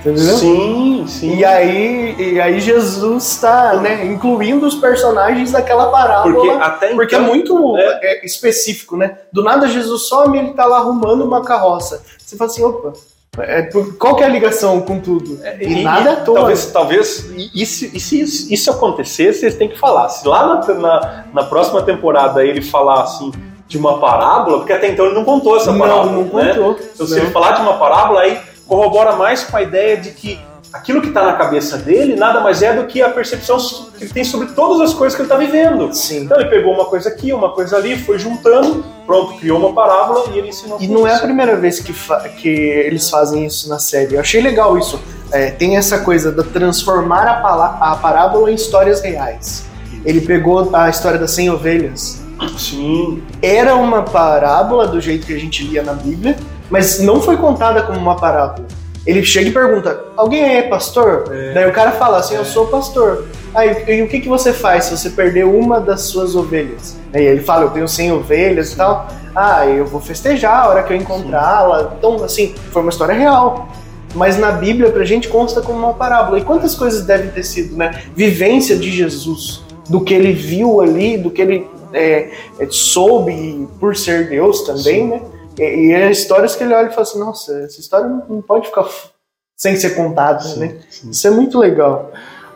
Entendeu? Sim, sim. E aí, e aí Jesus está né, incluindo os personagens daquela parábola. Porque, até então, porque é muito é. É, específico, né? Do nada Jesus some e ele tá lá arrumando uma carroça. Você fala assim, opa, é, qual é a ligação com tudo? É, e, e nada à toa. Talvez, talvez e se, e se isso, isso acontecesse, vocês têm que falar. Se lá na, na, na, próxima temporada ele falar assim de uma parábola, porque até então ele não contou essa parábola. Não, não né? contou. Então, se ele falar de uma parábola, aí corrobora mais com a ideia de que aquilo que está na cabeça dele nada mais é do que a percepção que ele tem sobre todas as coisas que ele está vivendo. Sim. Então ele pegou uma coisa aqui, uma coisa ali, foi juntando, pronto, criou uma parábola e ele ensinou. E não é a primeira vez que, que eles fazem isso na série. Eu achei legal isso. É, tem essa coisa de transformar a, a parábola em histórias reais. Ele pegou a história das 100 ovelhas. Sim. Era uma parábola do jeito que a gente lia na Bíblia, mas não foi contada como uma parábola ele chega e pergunta: Alguém é pastor? É. Daí o cara fala assim: Eu é. sou pastor. Aí, e o que, que você faz se você perder uma das suas ovelhas? Aí ele fala: Eu tenho 100 ovelhas e tal. Ah, eu vou festejar a hora que eu encontrá-la. Então, assim, foi uma história real. Mas na Bíblia, pra gente, consta como uma parábola. E quantas coisas devem ter sido, né? Vivência de Jesus, do que ele viu ali, do que ele é, soube por ser Deus também, Sim. né? E, e é histórias que ele olha e fala assim, nossa, essa história não, pode ficar sem ser contada, sim, né? Sim. Isso é muito legal.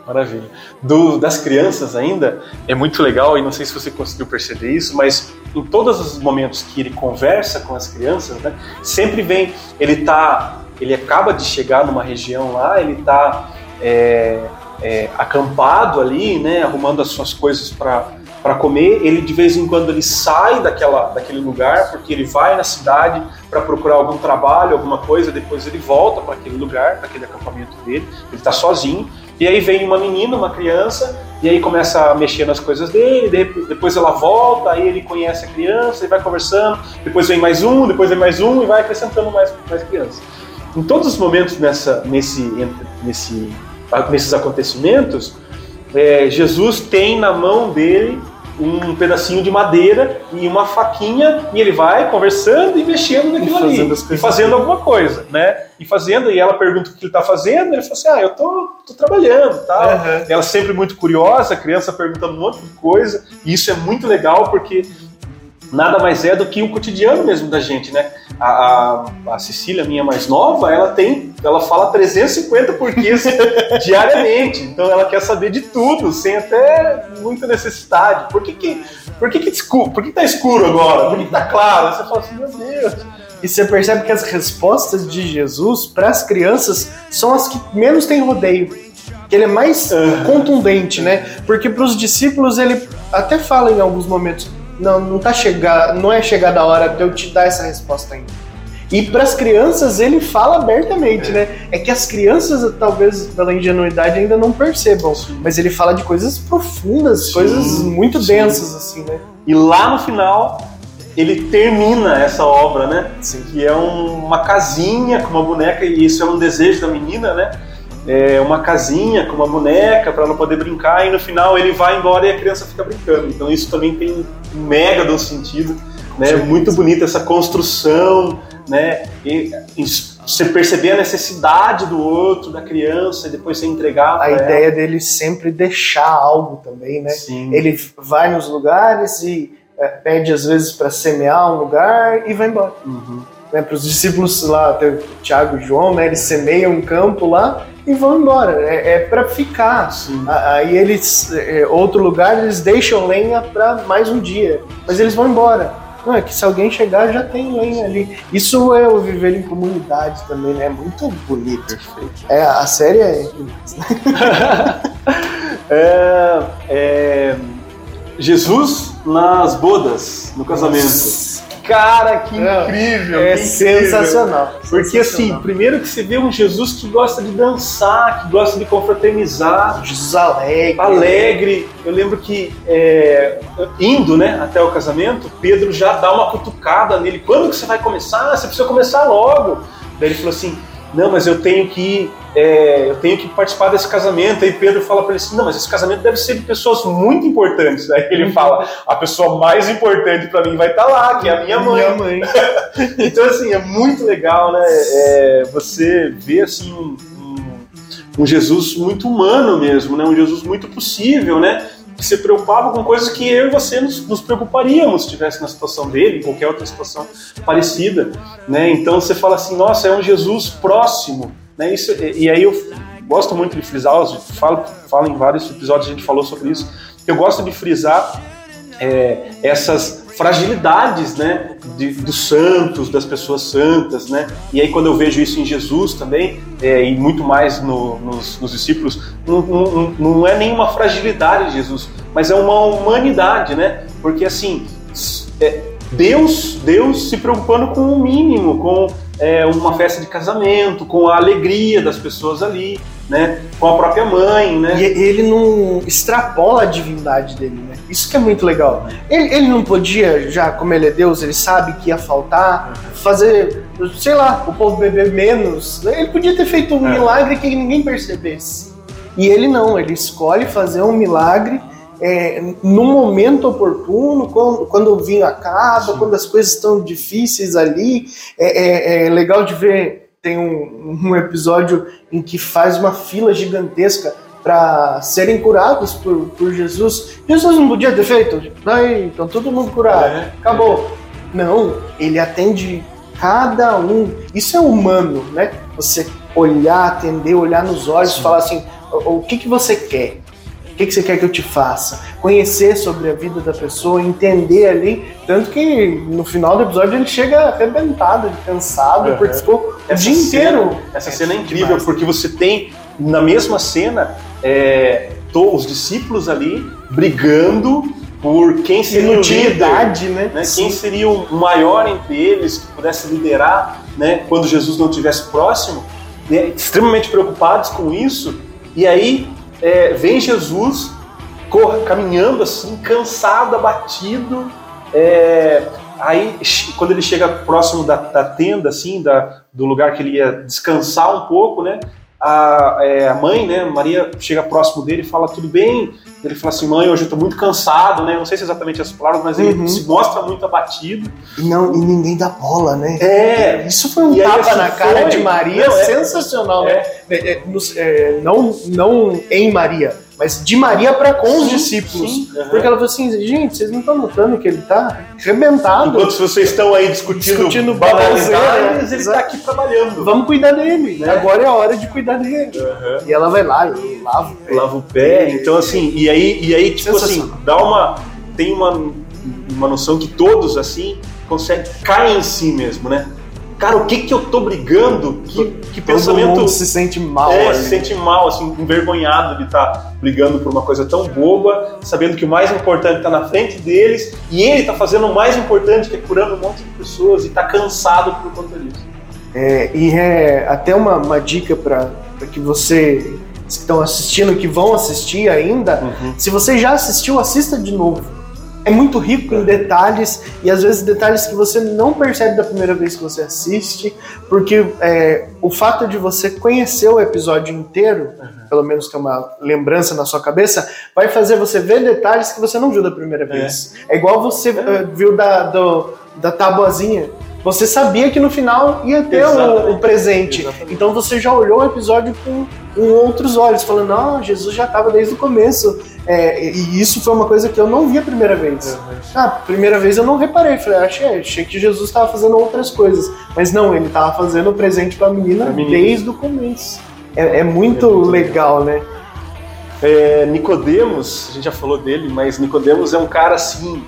Maravilha. Do, das crianças ainda, é muito legal, e não sei se você conseguiu perceber isso, mas em todos os momentos que ele conversa com as crianças, né, sempre vem, ele tá, ele acaba de chegar numa região lá, ele tá é, é, acampado ali, né, arrumando as suas coisas para para comer. Ele de vez em quando ele sai daquela, daquele lugar porque ele vai na cidade para procurar algum trabalho, alguma coisa. Depois ele volta para aquele lugar, para aquele acampamento dele. Ele está sozinho. E aí vem uma menina, uma criança, e aí começa a mexer nas coisas dele. Depois ela volta, aí ele conhece a criança e vai conversando. Depois vem mais um, depois vem mais um e vai acrescentando mais, mais crianças. Em todos os momentos nessa, nesse, nesse, nesses acontecimentos, é, Jesus tem na mão dele um pedacinho de madeira e uma faquinha e ele vai conversando e mexendo naquilo e ali e fazendo alguma coisa, né? E fazendo e ela pergunta o que ele está fazendo, ele fala assim: "Ah, eu tô, tô trabalhando", tal. Uhum. Ela sempre muito curiosa, a criança perguntando um monte de coisa, e isso é muito legal porque nada mais é do que o cotidiano mesmo da gente, né? A, a, a Cecília, minha mais nova, ela tem, ela fala 350 porquês diariamente, então ela quer saber de tudo, sem até muita necessidade. Por que que, por que, que, escuro, por que tá escuro agora? Por que tá claro? Você fala assim, meu Deus. E você percebe que as respostas de Jesus para as crianças são as que menos têm rodeio. Que ele é mais contundente, né? Porque para os discípulos ele até fala em alguns momentos: não, não tá chegando, não é chegada a hora de eu te dar essa resposta ainda. E para as crianças ele fala abertamente, é. né? É que as crianças, talvez pela ingenuidade, ainda não percebam. Sim. Mas ele fala de coisas profundas, sim, coisas muito sim. densas, assim, né? E lá no final, ele termina essa obra, né? Que é um, uma casinha com uma boneca, e isso é um desejo da menina, né? É, uma casinha com uma boneca para ela poder brincar e no final ele vai embora e a criança fica brincando. Então isso também tem um mega do sentido, né? Muito bonita essa construção, né? E, e você perceber a necessidade do outro, da criança, e depois você entregar. A ela. ideia dele sempre deixar algo também, né? Sim. Ele vai nos lugares e é, pede às vezes para semear um lugar e vai embora. Uhum. Né, para os discípulos lá, tem Tiago e João, né, eles semeiam um campo lá e vão embora. É, é para ficar. Sim. Aí eles, é, outro lugar, eles deixam lenha para mais um dia, mas eles vão embora. Não é que se alguém chegar já tem lenha ali. Isso é o viver em comunidade também, né? É muito bonito. Perfeito. É, a série é É, é, Jesus nas bodas, no casamento. Cara, que Não, incrível! é que incrível. sensacional. Porque assim, Sensacional. primeiro que você vê um Jesus que gosta de dançar, que gosta de confraternizar, Jesus alegre. alegre. Eu lembro que é, indo, né, até o casamento, Pedro já dá uma cutucada nele. Quando que você vai começar? Você precisa começar logo. Daí ele falou assim: Não, mas eu tenho que é, eu tenho que participar desse casamento. Aí Pedro fala para ele assim: Não, mas esse casamento deve ser de pessoas muito importantes. Aí ele fala: A pessoa mais importante para mim vai estar lá, que é a minha mãe. Minha mãe. Então, assim, é muito legal, né? É, você vê, assim, um, um- um Jesus muito humano mesmo, né? Um Jesus muito possível, né? Se preocupava com coisas que eu e você nos, nos preocuparíamos se estivesse na situação dele, em qualquer outra situação parecida, né? Então, você fala assim, nossa, é um Jesus próximo, né? Isso, e, e aí eu gosto muito de frisar, eu falo, falo em vários episódios, a gente falou sobre isso, eu gosto de frisar é, essas fragilidades, né, de- dos santos, das pessoas santas, né, e aí quando eu vejo isso em Jesus também, é, e muito mais no- nos, nos discípulos, não, não- não é nenhuma fragilidade de Jesus, mas é uma humanidade, né, porque assim, é, Deus, Deus se preocupando com o mínimo, com é, uma festa de casamento, com a alegria das pessoas ali, né, com a própria mãe, né, E ele não extrapola a divindade dele, né? Isso que é muito legal. Ele, ele não podia, já como ele é Deus, ele sabe que ia faltar, fazer, sei lá, o povo beber menos. Ele podia ter feito um É. milagre que ninguém percebesse. E ele não, ele escolhe fazer um milagre é, no momento oportuno, quando, quando o vinho acaba, Sim. quando as coisas estão difíceis ali. É, é- é legal de ver, tem um, um episódio em que faz uma fila gigantesca para serem curados por, por Jesus. Jesus não podia ter feito? Daí, então todo mundo curado. É. Acabou. Não, ele atende cada um. Isso é humano, né? Você olhar, atender, olhar nos olhos, Sim. falar assim: o, o que, que você quer? O que, que você quer que eu te faça? Conhecer sobre a vida da pessoa, entender ali. Tanto que no final do episódio ele chega arrebentado, cansado, Uhum. porque ficou o Essa dia cena- inteiro. Essa cena é incrível, demais. porque você tem, na mesma cena, é, os discípulos ali brigando por quem seria o líder, Inutilidade, né? né? Quem seria o maior entre eles que pudesse liderar né? quando Jesus não estivesse próximo, né? extremamente preocupados com isso. E aí é, vem Jesus cor- caminhando assim, cansado, abatido. é, aí, quando ele chega próximo da, da tenda, assim, da, do lugar que ele ia descansar um pouco, né? A, é, a mãe, né, Maria, chega próximo dele e fala: Tudo bem? Ele fala assim: Mãe, hoje eu tô muito cansado, né? Não sei se exatamente as palavras, mas ele Uhum. se mostra muito abatido. E, não, e ninguém dá bola, né? É, Isso foi um E tapa assim, na cara foi. de Maria Não, é- sensacional, né? é, É, é, nos- é, não, não em Maria, mas de Maria para com os discípulos. sim, aham. Porque ela falou assim: gente, vocês não estão notando que ele tá arrebentado? enquanto vocês estão aí discutindo, Discutindo banalidades, ele exato. tá aqui trabalhando. Vamos cuidar dele. Né? Agora é a hora de cuidar dele. Aham. E ela vai lá e lava o pé. lava o pé. Então, assim, e aí, e aí tipo assim, dá uma. Tem uma, uma noção que todos, assim, conseguem. caem em si mesmo, né? Cara, o que que eu tô brigando? Que, que Todo pensamento. mundo se sente mal. É, ali. se sente mal, assim, envergonhado de estar brigando por uma coisa tão boba, sabendo que o mais importante está na frente deles, e ele está fazendo o mais importante, que é curando um monte de pessoas, e está cansado por conta disso. É, e é até uma, uma dica para que vocês que estão assistindo, que vão assistir ainda, se você já assistiu, assista de novo. É muito rico em detalhes e às vezes detalhes que você não percebe da primeira vez que você assiste, porque é, o fato de você conhecer o episódio inteiro, uhum. pelo menos ter uma lembrança na sua cabeça, vai fazer você ver detalhes que você não viu da primeira vez. É, é igual você é. uh, viu da, do, da tabuazinha você sabia que no final ia ter o, o, presente. Exatamente. Então você já olhou o episódio com, com outros olhos, falando, não, Jesus já estava desde o começo. É, e isso foi uma coisa que eu não vi a primeira vez. Uhum. Ah, primeira vez eu não reparei. Falei, achei, achei que Jesus estava fazendo outras coisas. Mas não, ele estava fazendo o presente para a menina, menina desde o começo. É, é muito, é muito legal, legal, né? É, Nicodemos, a gente já falou dele, mas Nicodemos é um cara assim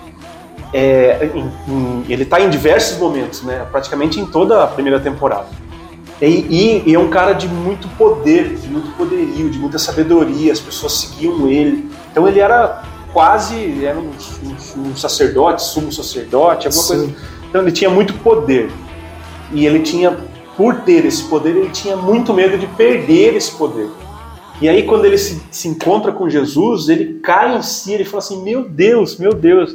é, em, em, ele está em diversos momentos, né? praticamente em toda a primeira temporada. E, e, é um cara de muito poder, de muito poderio, de muita sabedoria, as pessoas seguiam ele. Então ele era quase era um, um, um sacerdote, sumo sacerdote, alguma Sim. coisa. Então ele tinha muito poder. E ele tinha, por ter esse poder, ele tinha muito medo de perder esse poder. E aí, quando ele se, se encontra com Jesus, ele cai em si, ele fala assim: Meu Deus, meu Deus,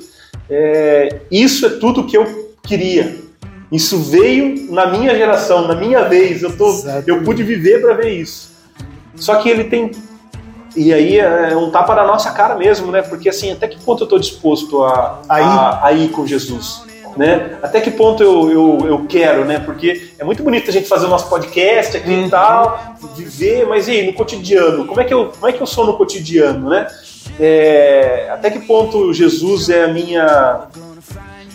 é, isso é tudo que eu queria. Isso veio na minha geração, na minha vez. Eu, tô, eu pude viver para ver isso. Só que ele tem. E aí é um tapa na nossa cara mesmo, né? Porque assim, até que ponto eu estou disposto a, a, a, ir com Jesus? Né? Até que ponto eu, eu, eu quero, né? Porque é muito bonito a gente fazer o nosso podcast aqui uhum. e tal, viver, mas e aí, no cotidiano? Como é que eu, como é que eu sou no cotidiano, né? é, até que ponto Jesus é a minha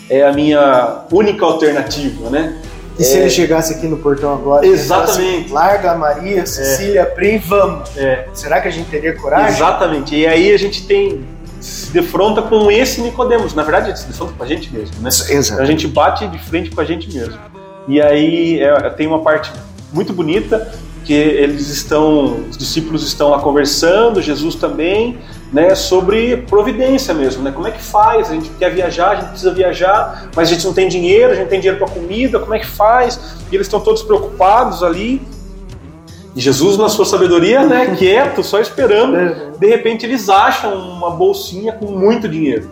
é a minha única alternativa, né? E se é... ele chegasse aqui no portão agora? Exatamente. Assim, Larga a Maria, Cecília, é. Pri, vamos. É. Será que a gente teria coragem? Exatamente. E aí a gente tem se defronta com esse Nicodemos. Na verdade, a gente se defronta com a gente mesmo, né? Exato. A gente bate de frente com a gente mesmo. E aí é, tem uma parte muito bonita que eles estão, os discípulos estão lá conversando, Jesus também, né, sobre providência mesmo, né? Como é que faz? A gente quer viajar, a gente precisa viajar, mas a gente não tem dinheiro, a gente não tem dinheiro para comida, como é que faz? E eles estão todos preocupados ali. E Jesus, na sua sabedoria, né, quieto, só esperando, é. de repente eles acham uma bolsinha com muito dinheiro.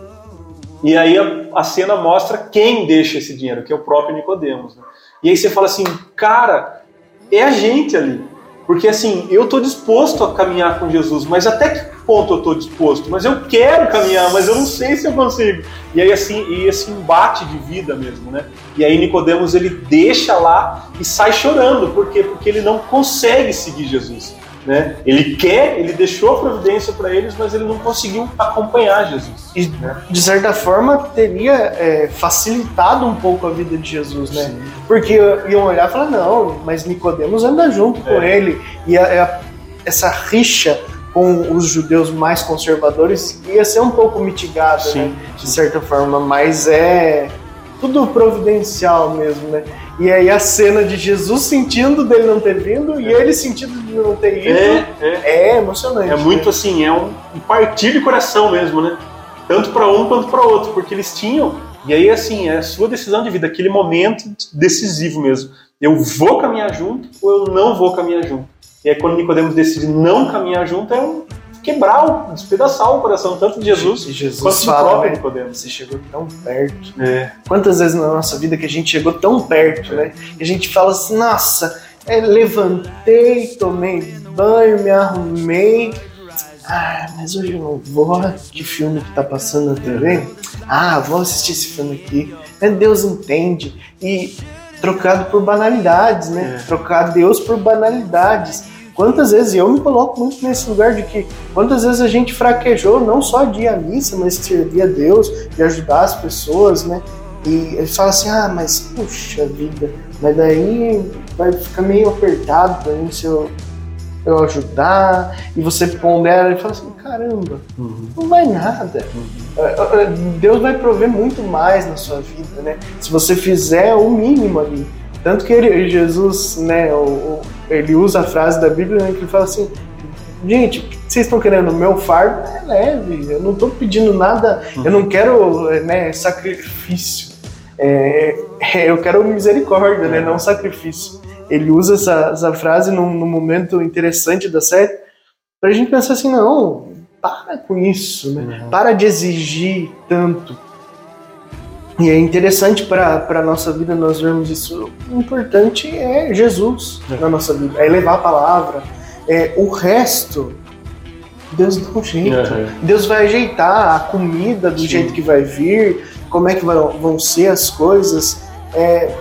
E aí a, a cena mostra quem deixa esse dinheiro, que é o próprio Nicodemos. Né? E aí você fala assim, cara, é a gente ali. Porque assim, eu estou disposto a caminhar com Jesus, mas até que ponto eu estou disposto? Mas eu quero caminhar, mas eu não sei se eu consigo. E aí assim, e esse embate de vida mesmo, né? E aí Nicodemos ele deixa lá e sai chorando, por quê? Porque ele não consegue seguir Jesus. Né? Ele quer, ele deixou a providência para eles, mas ele não conseguiu acompanhar Jesus. E né? de certa forma teria é, facilitado um pouco a vida de Jesus, né? Sim. Porque iam olhar e falar, não, mas Nicodemos anda junto é. com ele. E a, a, essa rixa com os judeus mais conservadores ia ser um pouco mitigada, sim, né? De certa forma, mas é tudo providencial mesmo, né? E aí a cena de Jesus sentindo dele não ter vindo é. e ele sentindo de não ter ido é, é. é emocionante. É muito né? assim, é um, um partir de coração mesmo, né? Tanto para um quanto para outro, porque eles tinham. E aí, assim, é a sua decisão de vida, aquele momento decisivo mesmo. Eu vou caminhar junto ou eu não vou caminhar junto. E aí, quando Nicodemos decide não caminhar junto, é um quebrar, despedaçar o coração tanto de Jesus, e Jesus quanto fala, do próprio Nicodemos. Você chegou tão perto. É. Quantas vezes na nossa vida que a gente chegou tão perto, né? E a gente fala assim, nossa, é, levantei, tomei banho, me arrumei. Ah, mas hoje eu não vou. Que filme que tá passando na TV? Ah, vou assistir esse filme aqui. É, Deus entende. E trocado por banalidades, né? É. Trocar Deus por banalidades. Quantas vezes, e eu me coloco muito nesse lugar de que quantas vezes a gente fraquejou não só de ir à missa, mas de servir a Deus, de ajudar as pessoas, né? E ele fala assim, ah, mas puxa vida, mas daí vai ficar meio apertado pra mim se eu, eu ajudar, e você pondera e fala assim, caramba, uhum. não vai nada. Uhum. Deus vai prover muito mais na sua vida, né? Se você fizer o mínimo ali. Tanto que ele, Jesus, né, o, ele usa a frase da Bíblia né, que ele fala assim: gente, vocês estão querendo? Meu fardo é leve, eu não estou pedindo nada, uhum. eu não quero né, sacrifício, é, eu quero misericórdia, né, não sacrifício. Ele usa essa, essa frase num, num momento interessante da série para a gente pensar assim: não, para com isso, né? Uhum. para de exigir tanto E é interessante para a nossa vida nós vermos isso. O importante é Jesus É. na nossa vida, é levar a palavra. É, o resto, Deus dá um jeito. Uhum. Deus vai ajeitar a comida do Sim. jeito que vai vir, como é que vai- vão ser as coisas. É,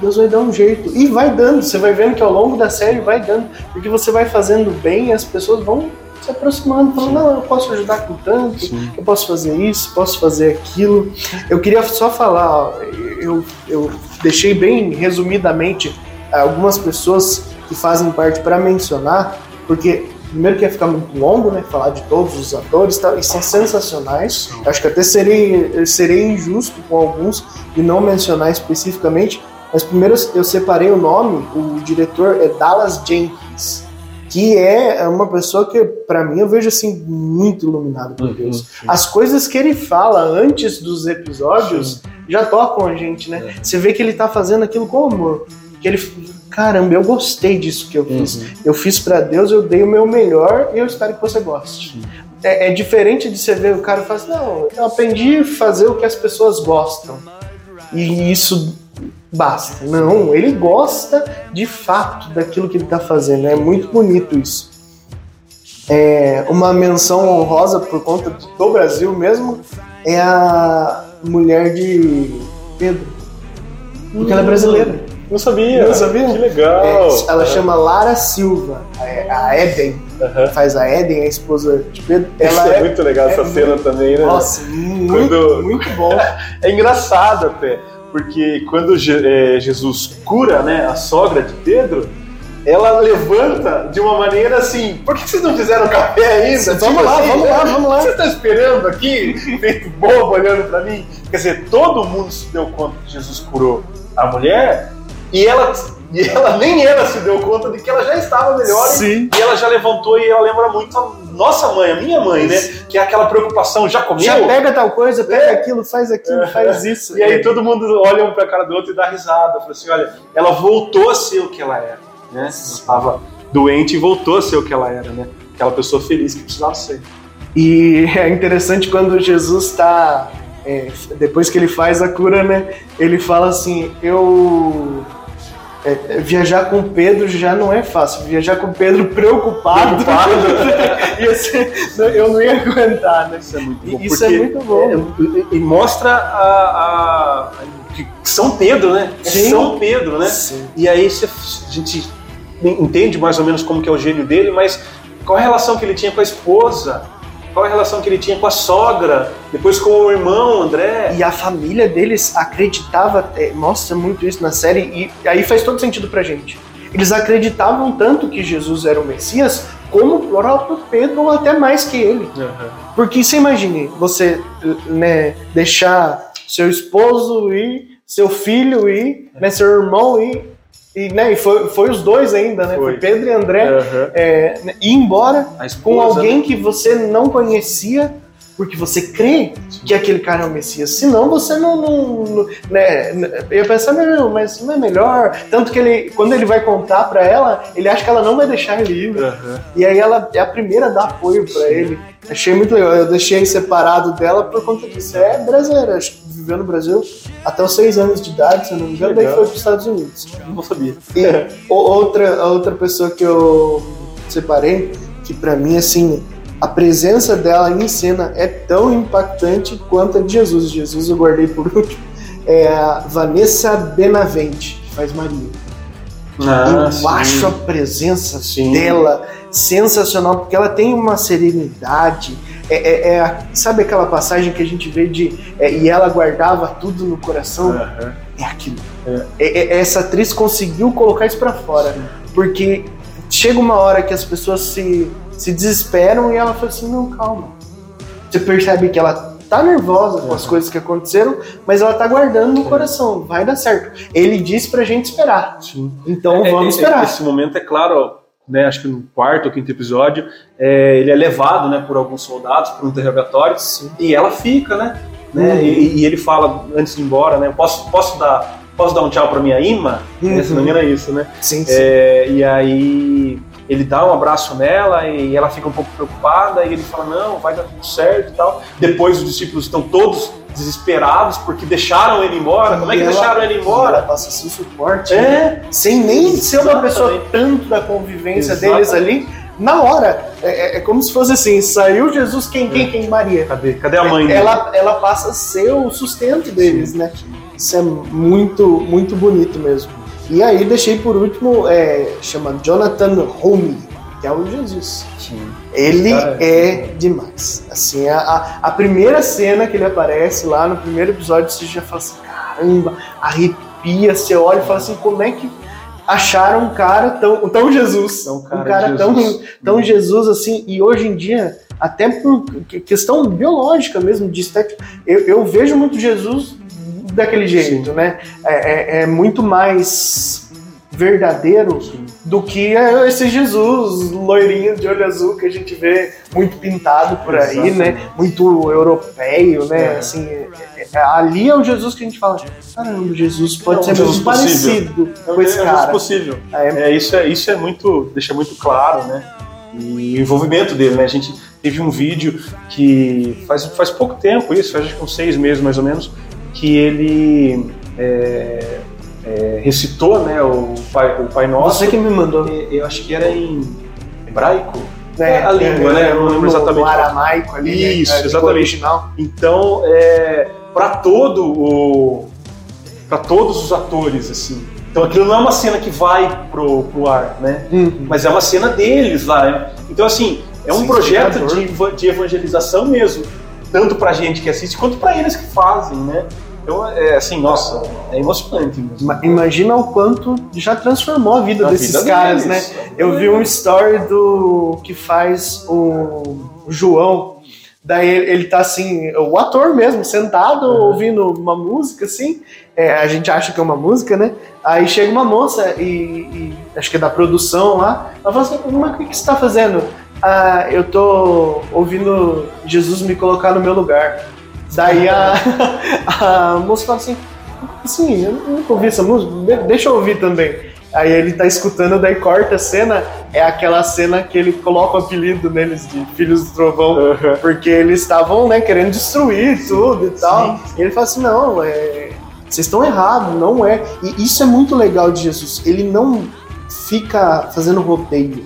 Deus vai dar um jeito. E vai dando, você vai vendo que ao longo da série vai dando. Porque você vai fazendo bem e as pessoas vão se aproximando, falando, não, eu posso ajudar com tanto, Sim. eu posso fazer isso, posso fazer aquilo. Eu queria só falar, eu, eu deixei bem resumidamente algumas pessoas que fazem parte para mencionar, porque primeiro que ia ficar muito longo, né, falar de todos os atores, tá, e são sensacionais. Acho que até serei, serei injusto com alguns e não mencionar especificamente, mas primeiro eu separei o nome, o diretor é Dallas Jenkins, que é uma pessoa que, para mim, eu vejo assim, muito iluminado por Deus. Uhum, sim. As coisas que ele fala antes dos episódios já tocam a gente, né? É. Você vê que ele tá fazendo aquilo com amor. Que ele, caramba, eu gostei disso que eu fiz. Uhum. Eu fiz pra Deus, eu dei o meu melhor e eu espero que você goste. Sim. É, é diferente de você ver o cara e falar assim, não, eu aprendi a fazer o que as pessoas gostam. E isso basta. Não, ele gosta de fato daquilo que ele tá fazendo. É muito bonito isso. É, uma menção honrosa por conta do Brasil mesmo é a mulher de Pedro. Porque ela é brasileira. Não sabia. Não sabia? Que legal. É, ela chama Lara Silva, é, a Eden, Aham. faz a Eden, a esposa de Pedro. Isso Ela é, é, muito legal essa é cena também, né? nossa, muito, Quando- muito bom. É engraçado até, porque quando é, Jesus cura né, a sogra de Pedro, ela levanta de uma maneira assim: por que vocês não fizeram café ainda? Vamos Tipo lá, assim, vamos né? lá, vamos lá. Você está esperando aqui, feito bobo olhando pra mim? Quer dizer, todo mundo se deu conta que Jesus curou a mulher e ela, e ela nem ela se deu conta de que ela já estava melhor e- Sim. e ela já levantou e ela lembra muito a nossa mãe, a minha mãe, né? Que é aquela preocupação: já comeu? Já pega tal coisa, pega É. aquilo, faz aquilo, faz isso. E aí todo mundo olha um pra cara do outro e dá risada. Fala assim, olha, ela voltou a ser o que ela era, né? Estava doente e voltou a ser o que ela era, né? Aquela pessoa feliz que precisava ser. E é interessante quando Jesus está. depois que ele faz a cura, né? Ele fala assim: Eu. É, é, viajar com Pedro já não é fácil. Viajar com Pedro preocupado. Preocupado. eu não ia aguentar, né? Isso é muito bom. Isso é muito bom. é- e mostra a, a- que São Pedro, né? É Sim. São Pedro, né? Sim. E aí você- a gente entende mais ou menos como que é o gênio dele, mas qual a relação que ele tinha com a esposa? Qual a relação que ele tinha com a sogra? Depois com o irmão, André? E a família deles acreditava, é, mostra muito isso na série, e aí faz todo sentido pra gente. Eles acreditavam tanto que Jesus era o Messias, como o próprio Pedro, ou até mais que ele. Porque você imagine, você né, deixar seu esposo ir, seu filho ir, né, seu irmão ir, e, né, e foi, foi os dois ainda, né? Foi, Foi. Pedro e André, Aham. é, né, ir embora com alguém que você não conhecia, porque você crê que aquele cara é o Messias. Senão você não. não- não- né, eu ia pensar, não, mas não é melhor. Tanto que ele, quando ele vai contar pra ela, ele acha que ela não vai deixar ele ir. Aham. E aí ela é a primeira a dar apoio pra ele. Achei muito legal. Eu deixei separado dela por conta disso. É brasileira, acho que viveu no Brasil até os seis anos de idade, se eu não me engano, daí foi para os Estados Unidos. Não sabia. E outra, a outra pessoa que eu separei, que pra mim, assim, a presença dela em cena é tão impactante quanto a de Jesus. Jesus eu guardei por último. É a Vanessa Benavente, que faz Maria. Ah, eu sim. acho a presença Sim. dela sensacional, porque ela tem uma serenidade. É, é- é sabe aquela passagem que a gente vê de. é, e ela guardava tudo no coração? É aquilo. É, é- essa atriz conseguiu colocar isso pra fora. Porque chega uma hora que as pessoas se, se desesperam e ela fala assim: não, calma. Você percebe que ela tá nervosa com as Uhum. coisas que aconteceram, mas ela tá guardando no coração. Vai dar certo. Ele disse pra gente esperar. Sim. Então É, vamos é, esperar. Esse momento é claro, né, acho que no quarto ou quinto episódio, é, ele é levado né, por alguns soldados para um interrogatório Sim. e ela fica, né? né, Uhum. e, e ele fala antes de ir embora, né? Posso, posso, dar, posso dar um tchau para minha imã? Uhum. Se não me engano é isso, né? Sim, sim. É, e aí ele dá um abraço nela e ela fica um pouco preocupada e ele fala não vai dar tudo certo e tal depois os discípulos estão todos desesperados porque deixaram ele embora. Como é que E ela- deixaram ele Ela embora? passa seu suporte. né? É, Sem nem ser uma pessoa tanto da convivência Exatamente. deles ali. Na hora, é, é- é como se fosse assim: saiu Jesus, quem, quem, quem? Maria. cadê, cadê a mãe? Ela, ela passa a ser o sustento deles, né? Isso é muito, muito bonito mesmo. E aí deixei por último, é, chama Jonathan Home, que é o Jesus. Ele Cara, é demais. Assim, a, a, primeira cena que ele aparece lá no primeiro episódio, você já fala assim, caramba, arrepia, você olha e fala assim, como é que acharam um cara tão, tão Jesus? Um um cara cara de tão, Jesus. tão Jesus assim, e hoje em dia, até por que- questão biológica mesmo, de estética, eu, eu vejo muito Jesus daquele jeito, né? É, é- é muito mais verdadeiro do que é esse Jesus loirinho de olho azul que a gente vê muito pintado por aí, Exatamente. né? Muito europeu, né? É. Assim, é- é- ali é o Jesus que a gente fala, caramba, Jesus pode ser Jesus muito possível. parecido É, com esse é cara. possível. É, É, isso é, isso é muito, deixa muito claro, né? E o envolvimento dele, né? A gente teve um vídeo que faz, faz pouco tempo, isso, faz acho que uns seis meses mais ou menos, que ele é, é, recitou, né, o Pai, o Pai Nosso. Você que me mandou. É, Eu acho que era em hebraico. né? a língua, né? Eu não lembro exatamente. No aramaico ali, né? Isso, língua exatamente. original. Então, é, para todo o, para todos os atores, assim. Então, aquilo não é uma cena que vai pro, pro ar, né? mas é uma cena deles lá. né? Então, assim, é um Sim, projeto de, de evangelização mesmo, tanto pra gente que assiste, quanto pra eles que fazem, né? Então, é assim, nossa, é emocionante mesmo. Ma- Imagina o quanto já transformou a vida A desses vida caras, deles. né? Eu vi um story do que faz o João. Daí ele, ele tá assim, o ator mesmo, sentado, Uhum. ouvindo uma música, assim. É, a gente acha que é uma música, né? Aí chega uma moça e, e acho que é da produção lá. Ela fala assim, mas o que, que você tá fazendo? Ah, eu tô ouvindo Jesus me colocar no meu lugar. Daí a, a moça fala assim, assim, eu nunca ouvi essa música, de- deixa eu ouvir também. Aí ele tá escutando, daí corta a cena, é aquela cena que ele coloca o apelido neles de Filhos do Trovão, Uhum. porque eles estavam, né, querendo destruir tudo e tal. E ele fala assim, não, é, vocês estão errados, não é. E isso é muito legal de Jesus, ele não fica fazendo rodeio.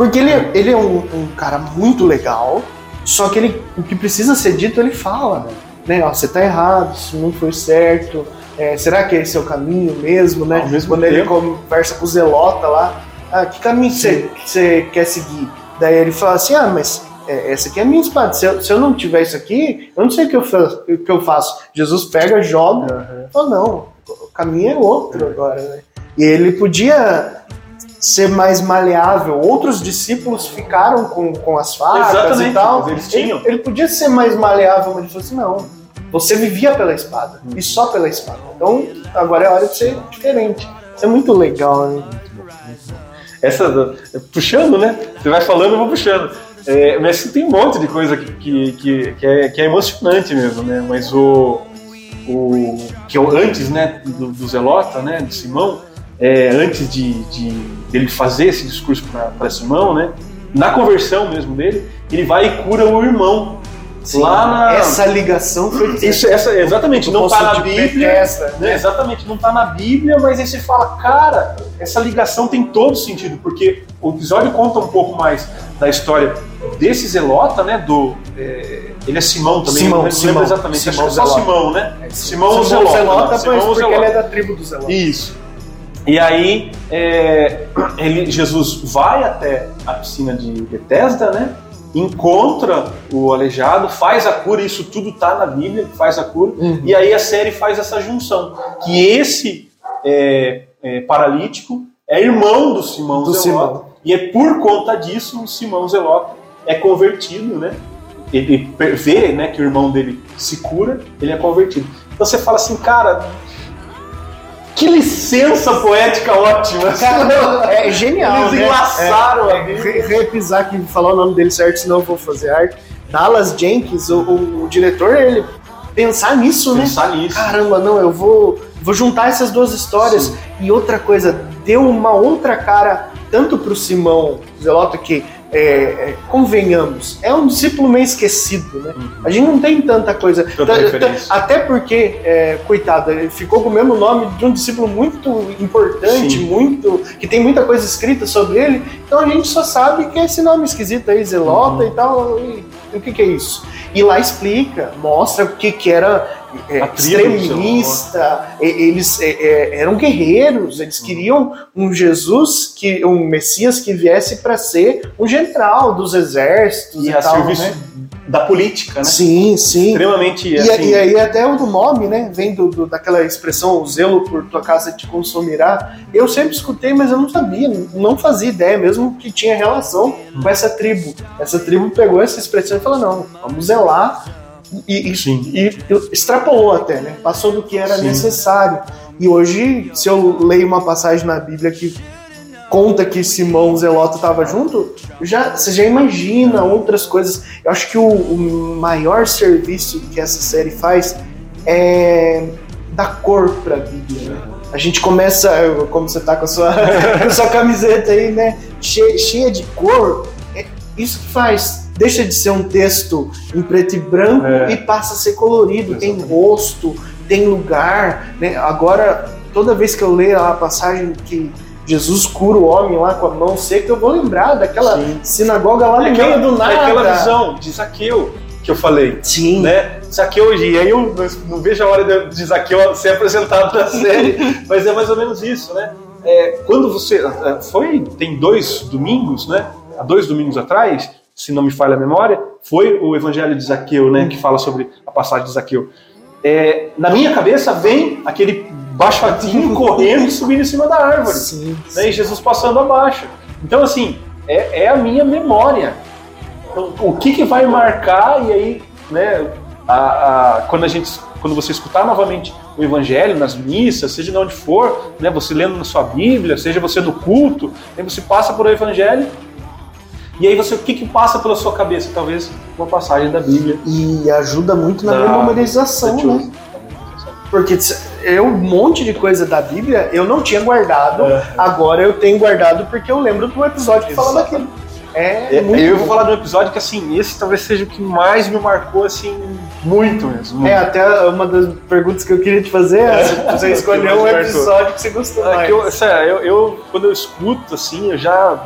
Porque ele, é- ele é um, um cara muito legal, só que ele, o que precisa ser dito, ele fala. Né? Ó, você tá errado, isso não foi certo. é, será que esse é o caminho mesmo, né? Ao mesmo Quando ele tempo- conversa com o Zelota lá, ah, que caminho você, que você quer seguir? Daí ele fala assim, ah, mas é, essa aqui é a minha espada. Se eu, se eu não tiver isso aqui, eu não sei o que eu, fa- o que eu faço. Jesus pega, joga, fala, não, o caminho é outro agora, né? E ele podia ser mais maleável. Outros discípulos ficaram com, com as facas Exatamente, e tal. eles tinham. Ele, ele podia ser mais maleável, mas ele falou assim, não, você vivia pela espada, Hum. e só pela espada. Então, agora é hora de ser diferente. Isso é muito legal, né? Essa, do- puxando, né? Você vai falando, eu vou puxando. É, mas tem um monte de coisa que, que, que, que é, que é emocionante mesmo, né? Mas o, o que eu antes, né, do, do Zelota, né, de Simão, é, antes de, de dele fazer esse discurso para Simão, né? Na conversão mesmo dele, ele vai e cura o irmão. lá na Essa ligação foi isso, essa, exatamente, não está na Bíblia. Essa, Né, exatamente, não está na Bíblia, mas aí você fala, cara, essa ligação tem todo sentido, porque o episódio conta um pouco mais da história desse Zelota, né? Do. é, ele é Simão também, Simão, não Simão, exatamente, Simão acho que é só Zelota. Simão, né? Simão Simão Zelota, Zelota, né? Simão pois, porque Zelota. ele é da tribo do Zelota. Isso. E aí, é, ele, Jesus vai até a piscina de Bethesda, né? Encontra o aleijado, faz a cura, isso tudo tá na Bíblia, faz a cura. Uhum. E aí a série faz essa junção. Que esse é, é, paralítico é irmão do Simão Do Zelota. Simão. E é por conta disso o Simão Zelota é convertido, né? Ele vê né, que o irmão dele se cura, ele é convertido. Então você fala assim, cara, que licença poética ótima. Cara, é genial, Eles né? enlaçaram É, a re- repisar aqui, falar o nome dele certo, senão eu vou fazer arte. Dallas Jenkins, o, o- o diretor, ele pensar nisso, né? Pensar nisso. Caramba, não, eu vou, vou juntar essas duas histórias. Sim. E outra coisa, deu uma outra cara, tanto pro Simão Zelota, que é, é, convenhamos, é um discípulo meio esquecido, né? Uhum. A gente não tem tanta coisa. Tanta até porque, é, coitado, ele ficou com o mesmo nome de um discípulo muito importante, Sim. muito que tem muita coisa escrita sobre ele. Então a gente só sabe que é esse nome esquisito aí, Zelota uhum. e tal. E, e o que, que é isso? E lá explica, mostra o que, que era é, extremista, eles é, é, eram guerreiros, eles queriam um Jesus, que um Messias que viesse para ser um general dos exércitos e, e a tal, serviço né? da política, né? Sim, sim. Extremamente. E, assim... e aí até o do nome, né? Vem do, do, daquela expressão, o zelo por tua casa te consumirá. Eu sempre escutei, mas eu não sabia, não fazia ideia mesmo que tinha relação com essa tribo. Essa tribo pegou essa expressão e falou: não, vamos zelar e, e, e, extrapolou até, né? Passou do que era Sim. necessário. E hoje, se eu leio uma passagem na Bíblia que conta que Simão Zelota estava junto, já, você já imagina outras coisas. Eu acho que o, o maior serviço que essa série faz é dar cor para a Bíblia. Né? A gente começa, como você tá com a sua, com a sua camiseta aí, né? Cheia, cheia de cor. É isso que faz deixa de ser um texto em preto e branco é. e passa a ser colorido, Exatamente. tem rosto, tem lugar, né? Agora, toda vez que eu leio a passagem que Jesus cura o homem lá com a mão seca, eu vou lembrar daquela Sim. sinagoga lá no é meio do nada. Aquela visão de Zaqueu que eu falei. Sim. Né? Zaqueu, e aí eu não vejo a hora de Zaqueu ser apresentado na série, mas é mais ou menos isso, né? É, quando você. É, foi. Tem dois domingos, né? Há dois domingos atrás, se não me falha a memória, foi o Evangelho de Zaqueu, né, que fala sobre a passagem de Zaqueu. É, na minha cabeça vem aquele baixotinho correndo e subindo em cima da árvore, sim, né, e Jesus passando abaixo. Então, assim, é, é a minha memória. Então, o que, que vai marcar, e aí, né, a, a, quando a gente quando você escutar novamente o evangelho nas missas, seja de onde for, né, você lendo na sua Bíblia, seja você no culto, aí você passa por o evangelho e aí você, o que, que passa pela sua cabeça? Talvez uma passagem da Bíblia. E ajuda muito na memorização, né? Porque eu, um monte de coisa da Bíblia eu não tinha guardado, é. agora eu tenho guardado porque eu lembro do episódio que fala daquilo. É, é eu vou falar de um episódio que, assim, esse talvez seja o que mais me marcou, assim, muito mesmo. É, até uma das perguntas que eu queria te fazer é se você escolheu um episódio que você gostou é mais. Eu, sério, eu, eu, quando eu escuto, assim, eu já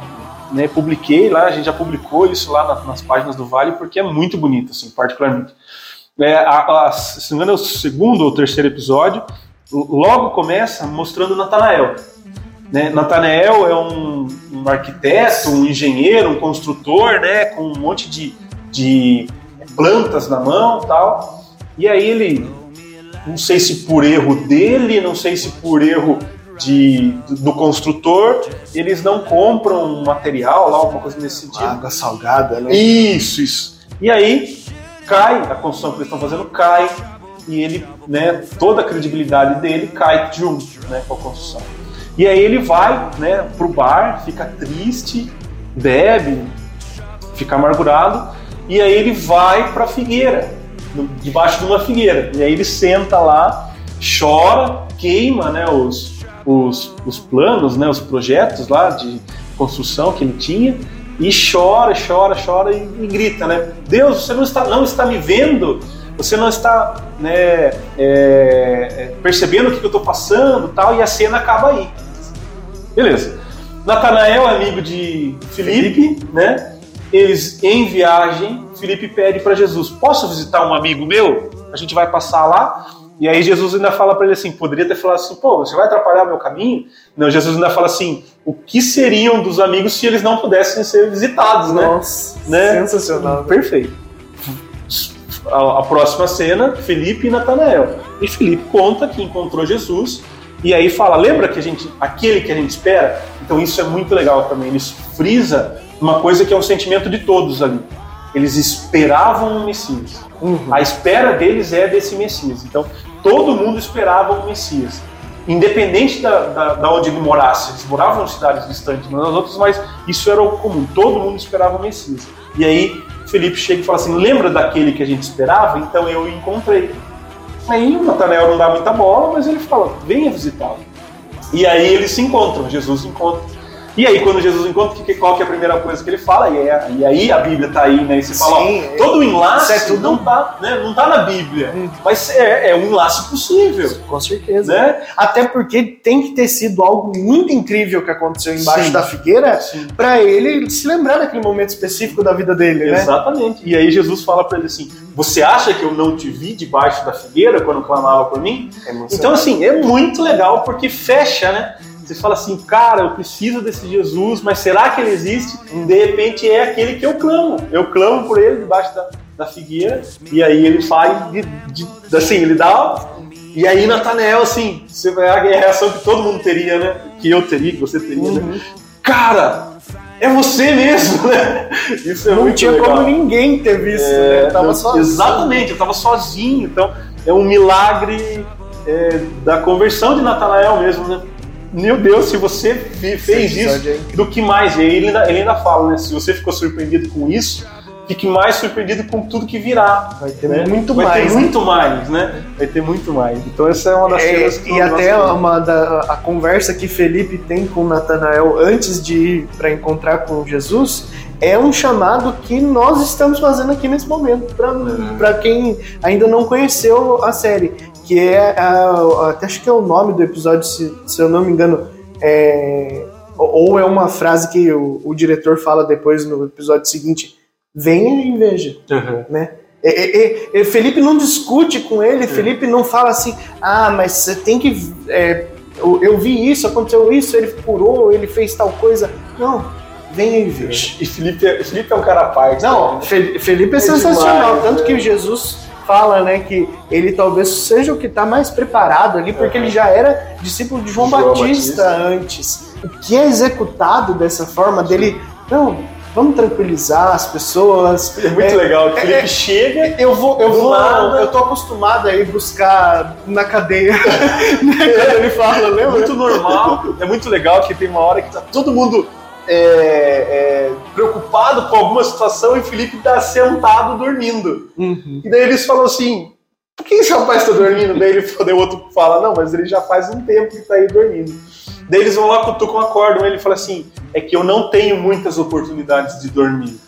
né, publiquei lá, a gente já publicou isso lá na, nas páginas do Vale, porque é muito bonito, assim, particularmente. É, a, a, se não me engano, é o segundo ou terceiro episódio, logo começa mostrando Natanael. Né? Natanael é um, um, arquiteto, um engenheiro, um construtor, né, com um monte de, de plantas na mão tal. E aí ele, não sei se por erro dele, não sei se por erro de, do construtor, eles não compram um material lá, alguma coisa nesse sentido. Água salgada, né? Isso, isso. E aí cai, a construção que eles estão fazendo cai, e ele, né, toda a credibilidade dele cai junto né, com a construção. E aí ele vai né, pro bar, fica triste, bebe, fica amargurado, e aí ele vai pra figueira, debaixo de uma figueira. E aí ele senta lá, chora, queima né, os, os, os planos, né, os projetos lá de construção que ele tinha e chora, chora, chora e, e grita, né? Deus, você não está, não está me vendo? Você não está né, é, é percebendo o que eu estou passando tal? E a cena acaba aí. Beleza. Natanael, amigo de Felipe, né? Eles em viagem, Felipe pede para Jesus: Posso visitar um amigo meu? A gente vai passar lá. E aí Jesus ainda fala para ele assim, poderia ter falado assim, pô, você vai atrapalhar meu caminho? Não, Jesus ainda fala assim, o que seriam dos amigos se eles não pudessem ser visitados, né? Nossa, né? sensacional. Perfeito. A, a, próxima cena, Felipe e Natanael. E Felipe conta que encontrou Jesus e aí fala, lembra que a gente, aquele que a gente espera? Então isso é muito legal também. Ele frisa uma coisa que é um sentimento de todos ali. Eles esperavam um Messias. Uhum. A espera deles é desse Messias. Então, todo mundo esperava um Messias. Independente da, da, da onde ele morasse. Eles moravam em cidades distantes umas das outras, mas isso era o comum. Todo mundo esperava o Messias. E aí, Felipe chega e fala assim: lembra daquele que a gente esperava? Então eu o encontrei. Aí o Natanael não dá muita bola, mas ele fala: venha visitá-lo. E aí eles se encontram, Jesus encontra. E aí, quando Jesus encontra, que, qual que é a primeira coisa que ele fala? E, é, e aí a Bíblia está aí, né? E você fala, Sim, ó, todo o enlace é tudo- não, tá, né, não tá na Bíblia, Hum. mas é, é um enlace possível, Com certeza. né? Até porque tem que ter sido algo muito incrível que aconteceu embaixo Sim. da figueira pra ele se lembrar daquele momento específico da vida dele, né? Exatamente. E aí Jesus fala para ele assim: Você acha que eu não te vi debaixo da figueira quando clamava por mim? Então, assim, é muito legal porque fecha, né? Você fala assim, cara, eu preciso desse Jesus, mas será que ele existe? De repente é aquele que eu clamo. Eu clamo por ele debaixo da, da figueira, e aí ele faz, de, de- assim, ele dá. E aí, Natanael, assim, você vai a reação que todo mundo teria, né? Que eu teria, que você teria, né? Uhum. Cara, é você mesmo, né? Isso é Não muito tinha legal. como ninguém ter visto, É, né? Tava não- só Exatamente, eu tava sozinho. Então, é um milagre é, da conversão de Natanael mesmo, né? Meu Deus, se você fe- fez isso, é do que mais? E ele ainda, ele ainda fala, né? Se você ficou surpreendido com isso, fique mais surpreendido com tudo que virá. Vai ter né? muito Vai mais. ter né? muito mais, né? Vai ter muito mais. Então essa é uma das É, cenas que e até uma da, a conversa que Felipe tem com Natanael antes de ir para encontrar com Jesus é um chamado que nós estamos fazendo aqui nesse momento Uhum. para quem ainda não conheceu a série, que é a- até acho que é o nome do episódio se, se eu não me engano é, ou ou é uma frase que o, o diretor fala depois no episódio seguinte venha e veja Uhum. né? E, e- e- Felipe não discute com ele, Felipe não fala assim, ah, mas você tem que. é, eu, eu vi isso, aconteceu isso, ele curou, ele fez tal coisa. Não, venha e veja. E Felipe, é- Felipe é um cara à parte. Não, né? Fe- Felipe é, É sensacional, demais, tanto né? que Jesus fala, né, que ele talvez seja o que está mais preparado ali, porque Uhum. ele já era discípulo de João, João Batista, Batista. antes. O que é executado dessa forma dele, não, vamos tranquilizar as pessoas, É muito É, legal. é, Felipe é, chega. eu vou, eu vou, nada. eu tô acostumado a ir buscar na cadeia, quando ele fala, É lembra? muito normal, é muito legal que tem uma hora que tá todo mundo é, é, preocupado com alguma situação e Felipe tá sentado dormindo. Uhum. E daí eles falam assim: por que esse rapaz tá dormindo? daí, ele, daí o outro fala: não, mas ele já faz um tempo que tá aí dormindo. Daí eles vão lá, cutucam, acordam. Ele fala assim: é que eu não tenho muitas oportunidades de dormir.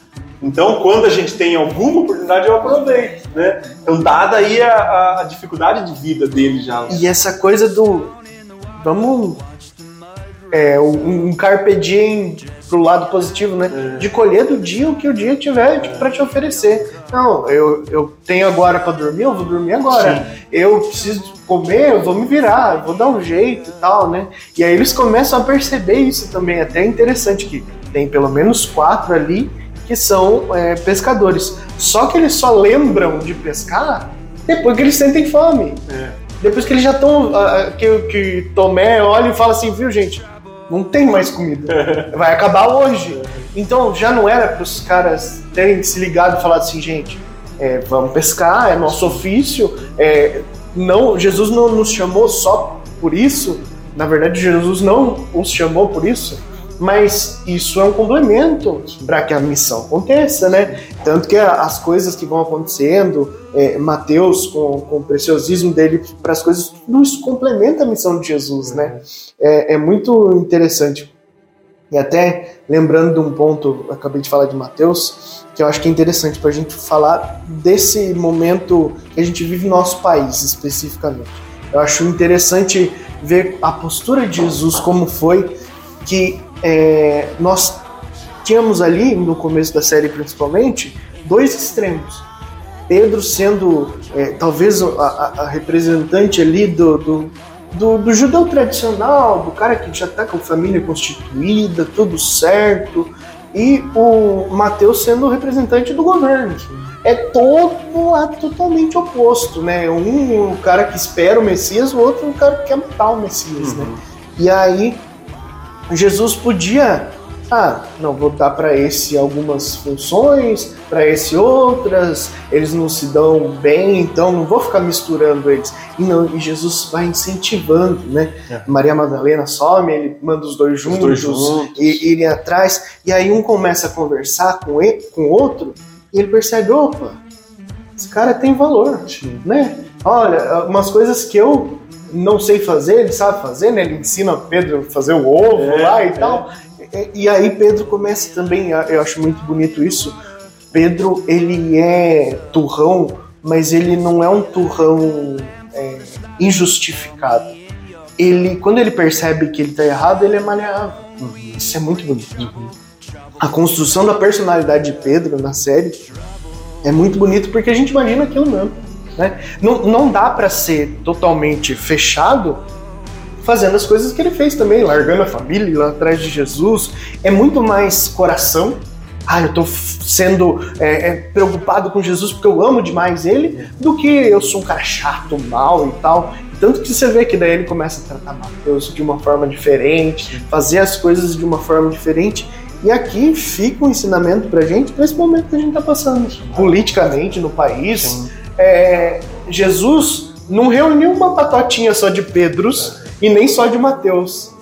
Então, quando a gente tem alguma oportunidade, eu aproveito, né? Então, dada aí a, a- dificuldade de vida dele já. E essa coisa do. Vamos. É, um, um carpe diem pro lado positivo, né? É. De colher do dia o que o dia tiver tipo, pra te oferecer. Não, eu, eu tenho agora pra dormir, eu vou dormir agora. Eu preciso comer, eu vou me virar, eu vou dar um jeito e tal, né? E aí eles começam a perceber isso também. Até é interessante que tem pelo menos quatro ali que são é, pescadores. Só que eles só lembram de pescar depois que eles sentem fome. É. Depois que eles já estão. que, que Tomé olha e fala assim, viu, gente? Não tem mais comida. Vai acabar hoje. Então já não era para os caras terem se ligado e falado assim, gente, é, vamos pescar, é nosso ofício. é, não, Jesus não nos chamou só por isso. Na verdade, Jesus não os chamou por isso. Mas isso é um complemento para que a missão aconteça, né? Tanto que as coisas que vão acontecendo, é, Mateus, com, com o preciosismo dele para as coisas, tudo isso complementa a missão de Jesus, né? É, é muito interessante. E até lembrando de um ponto, acabei de falar de Mateus, que eu acho que é interessante para a gente falar desse momento que a gente vive no nosso país especificamente. Eu acho interessante ver a postura de Jesus como foi que é, nós tínhamos ali no começo da série principalmente dois extremos. Pedro sendo é, talvez a, a- representante ali do, do, do, do judeu tradicional, do cara que já está com família constituída, tudo certo, e o Mateus sendo o representante do governo. É todo lá totalmente oposto, né? Um o cara que espera o Messias, o outro o cara que quer matar o Messias, né? E aí Jesus podia, ah, não vou dar para esse algumas funções, para esse outras, eles não se dão bem, então não vou ficar misturando eles. E não, e Jesus vai incentivando, né? É. Maria Madalena some, ele manda os dois Os juntos, dois juntos. e irem atrás, e aí um começa a conversar com ele, com o outro, e ele percebe, opa, esse cara tem valor, né? Olha, umas coisas que eu não sei fazer, ele sabe fazer, né? Ele ensina Pedro a fazer o ovo É, lá e é. tal. E aí Pedro começa também, eu acho muito bonito isso. Pedro, ele é turrão, mas ele não é um turrão é, injustificado. Ele, quando ele percebe que ele está errado, ele é maleável. Uhum. Isso é muito bonito. Uhum. A construção da personalidade de Pedro na série é muito bonito porque a gente imagina aquilo mesmo. Né? Não, não dá para ser totalmente fechado fazendo as coisas que ele fez também, largando a família, lá atrás de Jesus. É muito mais coração. Ah, eu tô sendo é, é, preocupado com Jesus porque eu amo demais ele, do que eu sou um cara chato, mal e tal. Tanto que você vê que daí ele começa a tratar Mateus de uma forma diferente, fazer as coisas de uma forma diferente. E aqui fica um ensinamento pra gente, pra esse momento que a gente tá passando. Politicamente, no país. É, Jesus não reuniu uma patotinha só de Pedros e nem só de Mateus.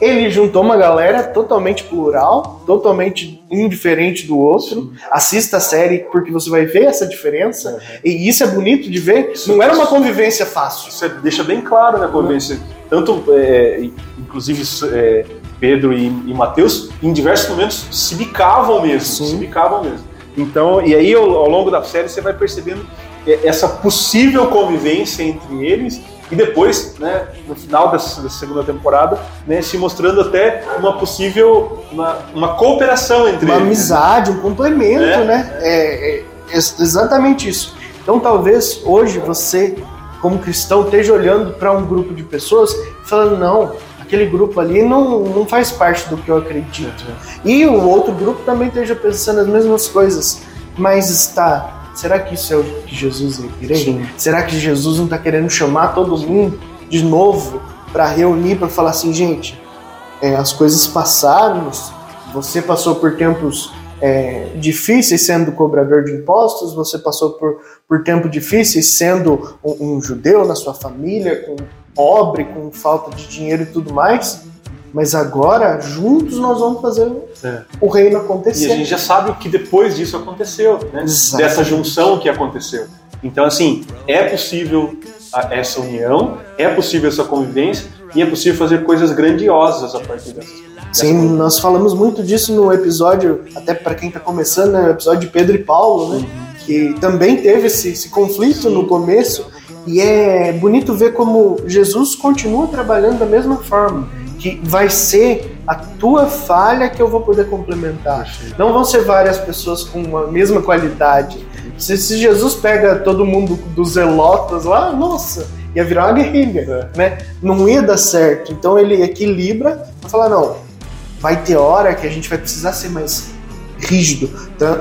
Ele juntou uma galera totalmente plural, totalmente indiferente do outro. Assista a série porque você vai ver essa diferença. Uhum. E isso é bonito de ver. Isso, não era uma convivência fácil. Isso deixa bem claro na né, convivência. Tanto, é, inclusive, é, Pedro e, e Mateus, em diversos momentos, se bicavam mesmo. Se bicavam mesmo. Então, e aí ao, ao longo da série você vai percebendo essa possível convivência entre eles e depois, né, no final dessa, dessa, segunda temporada, né, se mostrando até uma possível uma, uma cooperação entre uma eles. Uma amizade, um complemento, é, né? É, é, exatamente isso. Então talvez hoje você, como cristão, esteja olhando para um grupo de pessoas falando, não, aquele grupo ali não, não faz parte do que eu acredito. E o outro grupo também esteja pensando as mesmas coisas, mas está Será que isso é o que Jesus? Sim. Será que Jesus não está querendo chamar todo mundo de novo para reunir, para falar assim, gente, é, as coisas passaram, você passou por tempos é, difíceis sendo cobrador de impostos, você passou por, por tempos difíceis sendo um, um judeu na sua família, com pobre, com falta de dinheiro e tudo mais. Mas agora, juntos, nós vamos fazer é. o reino acontecer. E a gente já sabe que depois disso aconteceu, né? Dessa junção que aconteceu. Então, assim, é possível essa união, é possível essa convivência e é possível fazer coisas grandiosas a partir dessas Sim, nós falamos muito disso no episódio, até para quem está começando, né, o episódio de Pedro e Paulo, né? Uhum. Que também teve esse, esse conflito Sim. no começo. E é bonito ver como Jesus continua trabalhando da mesma forma que vai ser a tua falha que eu vou poder complementar. Não vão ser várias pessoas com a mesma qualidade. Se, se Jesus pega todo mundo dos zelotas lá, nossa, ia virar uma guerrilha, é. né? Não ia dar certo. Então ele equilibra para falar, não, vai ter hora que a gente vai precisar ser mais rígido.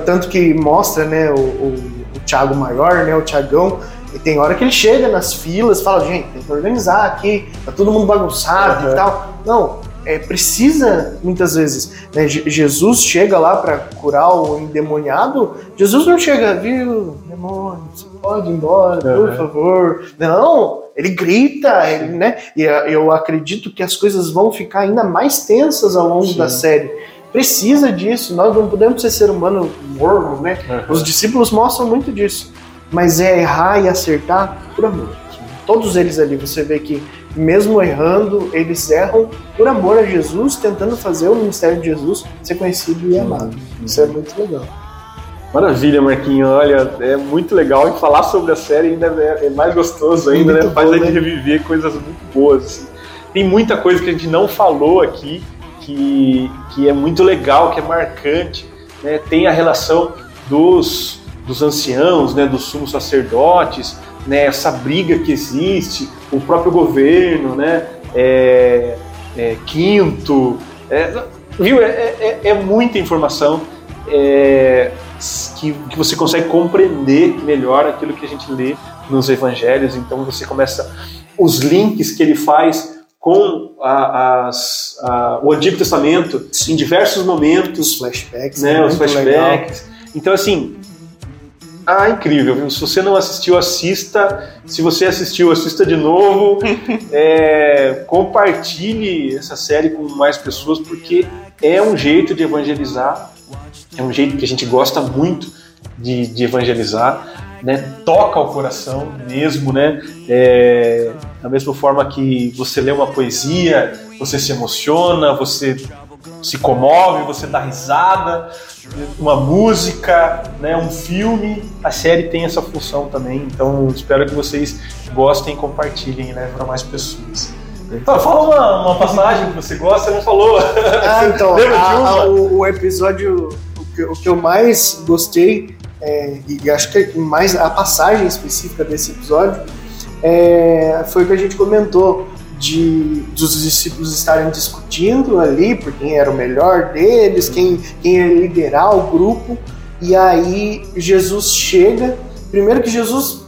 Tanto que mostra, né, o, o, o Thiago Maior, né, o Tiagão, e tem hora que ele chega nas filas, fala, gente, tem que organizar aqui, tá todo mundo bagunçado uhum. e tal. Não, é, precisa muitas vezes. Né? Jesus chega lá para curar o endemoniado. Jesus não chega, viu, demônio, você pode ir embora, uhum. por favor. Não, ele grita, ele, né? E eu acredito que as coisas vão ficar ainda mais tensas ao longo Sim. da série. Precisa disso, nós não podemos ser ser humano morno, né? Uhum. Os discípulos mostram muito disso mas é errar e acertar por amor. Todos eles ali, você vê que mesmo errando, eles erram por amor a Jesus, tentando fazer o ministério de Jesus ser conhecido e amado. Isso é muito legal. Maravilha, Marquinho. Olha, é muito legal e falar sobre a série ainda é, é mais gostoso ainda, né? Faz a gente né? reviver coisas muito boas. Assim. Tem muita coisa que a gente não falou aqui que, que é muito legal, que é marcante. Né? Tem a relação dos dos anciãos, né, dos sumos sacerdotes, né, essa briga que existe, o próprio governo, né, é, é, quinto, é, viu? É, é, é, muita informação é, que, que você consegue compreender melhor aquilo que a gente lê nos evangelhos. Então você começa os links que ele faz com a, as, a, o Antigo Testamento em diversos momentos, os flashbacks, né, os flashbacks. Legal. Então assim ah, incrível, viu? Se você não assistiu, assista. Se você assistiu, assista de novo. é, compartilhe essa série com mais pessoas, porque é um jeito de evangelizar. É um jeito que a gente gosta muito de, de evangelizar. Né? Toca o coração mesmo, né? É, da mesma forma que você lê uma poesia, você se emociona, você se comove, você dá risada, uma música, né, um filme. A série tem essa função também, então espero que vocês gostem e compartilhem né, para mais pessoas. Então, fala uma, uma passagem que você gosta, não falou. Ah, então, a, a, o, o, episódio, o que, o que, eu mais gostei, é, e acho que mais a passagem específica desse episódio, é, foi o que a gente comentou de dos discípulos estarem discutindo ali por quem era o melhor deles, quem, quem ia liderar o grupo, e aí Jesus chega. Primeiro que Jesus,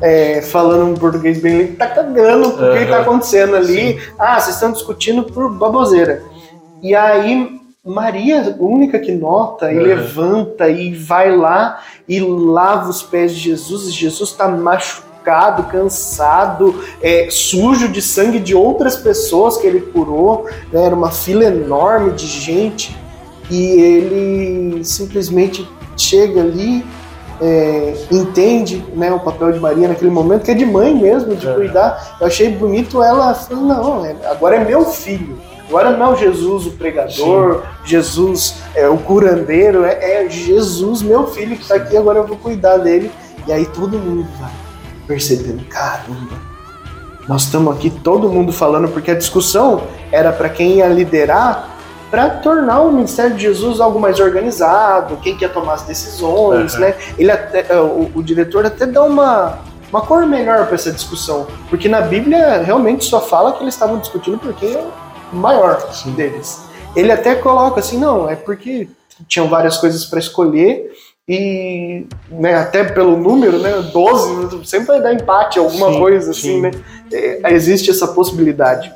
é, falando em português bem, ele tá cagando porque uhum. que tá acontecendo ali. Sim. Ah, vocês estão discutindo por baboseira. E aí Maria, única que nota e uhum. levanta e vai lá e lava os pés de Jesus, e Jesus está machucado machucado, cansado, é, sujo de sangue de outras pessoas que ele curou. Né? Era uma fila enorme de gente e ele simplesmente chega ali, é, entende né, o papel de Maria naquele momento, que é de mãe mesmo, de é. cuidar. Eu achei bonito ela falando: não, é, agora é meu filho. Agora não é Jesus o pregador, Sim. Jesus é, o curandeiro, é, é Jesus, meu filho, que está aqui, agora eu vou cuidar dele. E aí todo mundo vai percebendo, caramba, nós estamos aqui todo mundo falando porque a discussão era para quem ia liderar para tornar o ministério de Jesus algo mais organizado, quem quer tomar as decisões, uhum. né? Ele até, é, o, o, diretor até dá uma uma cor melhor para essa discussão, porque na Bíblia realmente só fala que eles estavam discutindo por quem é o maior Sim. deles. Ele até coloca assim, não, é porque tinham várias coisas para escolher e né, até pelo número, né, 12, sempre vai dar empate, alguma sim, coisa assim, sim. né? É, existe essa possibilidade.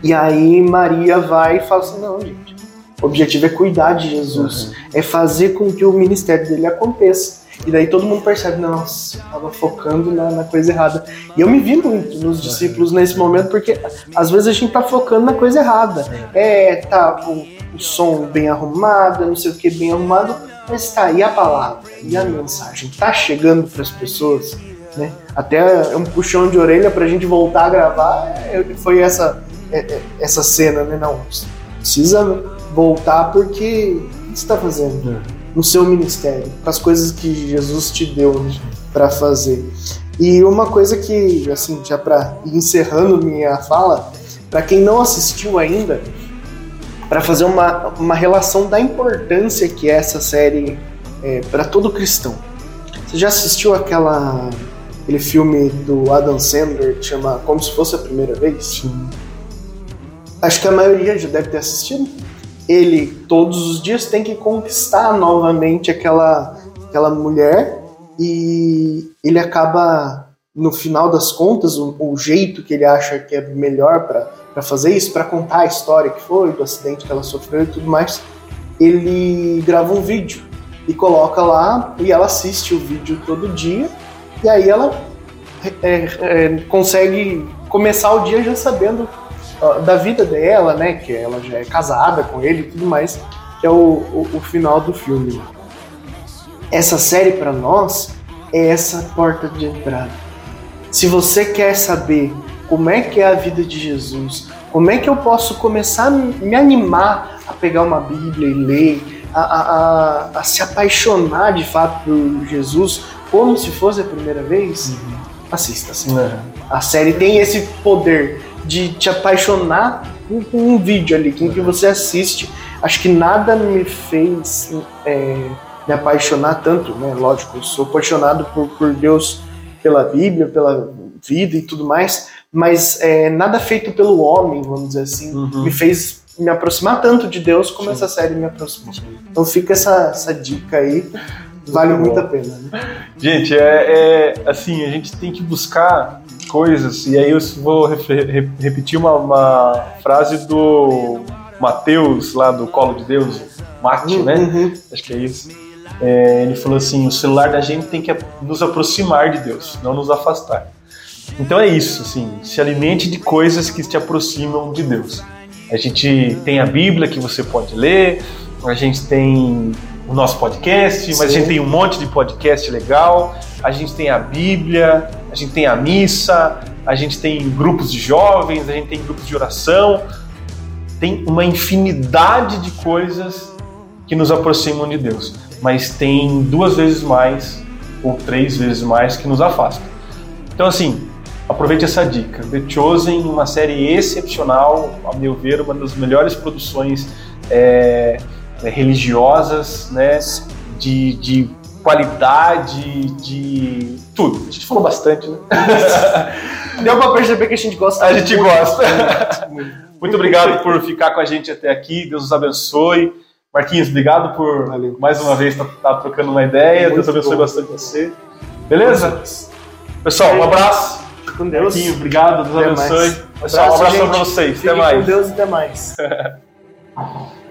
E aí Maria vai e fala assim: não, gente, o objetivo é cuidar de Jesus, uhum. é fazer com que o ministério dele aconteça. E daí todo mundo percebe, nossa, estava focando na, na, coisa errada. E eu me vi muito nos discípulos nesse momento, porque às vezes a gente tá focando na coisa errada. É, tá o, o som bem arrumado, não sei o que bem arrumado, mas tá, e a palavra? E a mensagem? Tá chegando para as pessoas? Né? Até um puxão de orelha para a gente voltar a gravar é, foi essa, é, é, essa cena, né? Não, precisa voltar porque o que você está fazendo no seu ministério? Com as coisas que Jesus te deu né, para fazer. E uma coisa que, assim, já para encerrando minha fala, para quem não assistiu ainda, para fazer uma, uma relação da importância que é essa série é, para todo cristão. Você já assistiu aquela aquele filme do Adam Sandler que chama Como se fosse a primeira vez? Sim. Acho que a maioria já deve ter assistido. Ele todos os dias tem que conquistar novamente aquela aquela mulher e ele acaba no final das contas o, o jeito que ele acha que é melhor para para fazer isso, para contar a história que foi, do acidente que ela sofreu e tudo mais, ele grava um vídeo e coloca lá e ela assiste o vídeo todo dia e aí ela é, é, consegue começar o dia já sabendo da vida dela, né? Que ela já é casada com ele e tudo mais, que é o, o, o final do filme. Essa série para nós é essa porta de entrada. Se você quer saber como é que é a vida de Jesus, como é que eu posso começar a me animar a pegar uma Bíblia e ler, a, a, a, a se apaixonar de fato por Jesus, como se fosse a primeira vez, uhum. assista. Assim. Uhum. A série tem esse poder de te apaixonar com, um vídeo ali, com que você assiste. Acho que nada me fez é, me apaixonar tanto, né? Lógico, eu sou apaixonado por, por Deus, pela Bíblia, pela vida e tudo mais, mas é, nada feito pelo homem, vamos dizer assim, uhum. me fez me aproximar tanto de Deus como Sim. essa série me aproximou. Então fica essa, essa dica aí, vale muito, muito a pena. Né? Gente, é, é, assim, a gente tem que buscar coisas, e aí eu vou re repetir uma, uma, frase do Mateus, lá do Colo de Deus, Mate, né? uhum. né? Acho que é isso. É, ele falou assim: o celular da gente tem que nos aproximar de Deus, não nos afastar. Então é isso, assim, se alimente de coisas que te aproximam de Deus. A gente tem a Bíblia que você pode ler, a gente tem o nosso podcast, mas Sim. a gente tem um monte de podcast legal, a gente tem a Bíblia, a gente tem a missa, a gente tem grupos de jovens, a gente tem grupos de oração. tem uma infinidade de coisas que nos aproximam de Deus, mas tem duas vezes mais ou três vezes mais que nos afastam. Então, assim, aproveite essa dica. The Chosen, uma série excepcional, a meu ver, uma das melhores produções é, é religiosas, né, de, de qualidade, de tudo. A gente falou bastante, né? Deu pra perceber que a gente gosta. A gente gosta. Muito, muito obrigado por ficar com a gente até aqui. Deus os abençoe. Marquinhos, obrigado por Valeu. mais uma vez estar tá, tá trocando uma ideia. Deus abençoe bom. bastante você. Beleza? Pessoal, um abraço. Com Deus. Marquinhos, obrigado. Deus abençoe. Pessoal, um abraço, para vocês. Fique até mais. Com Deus e até mais.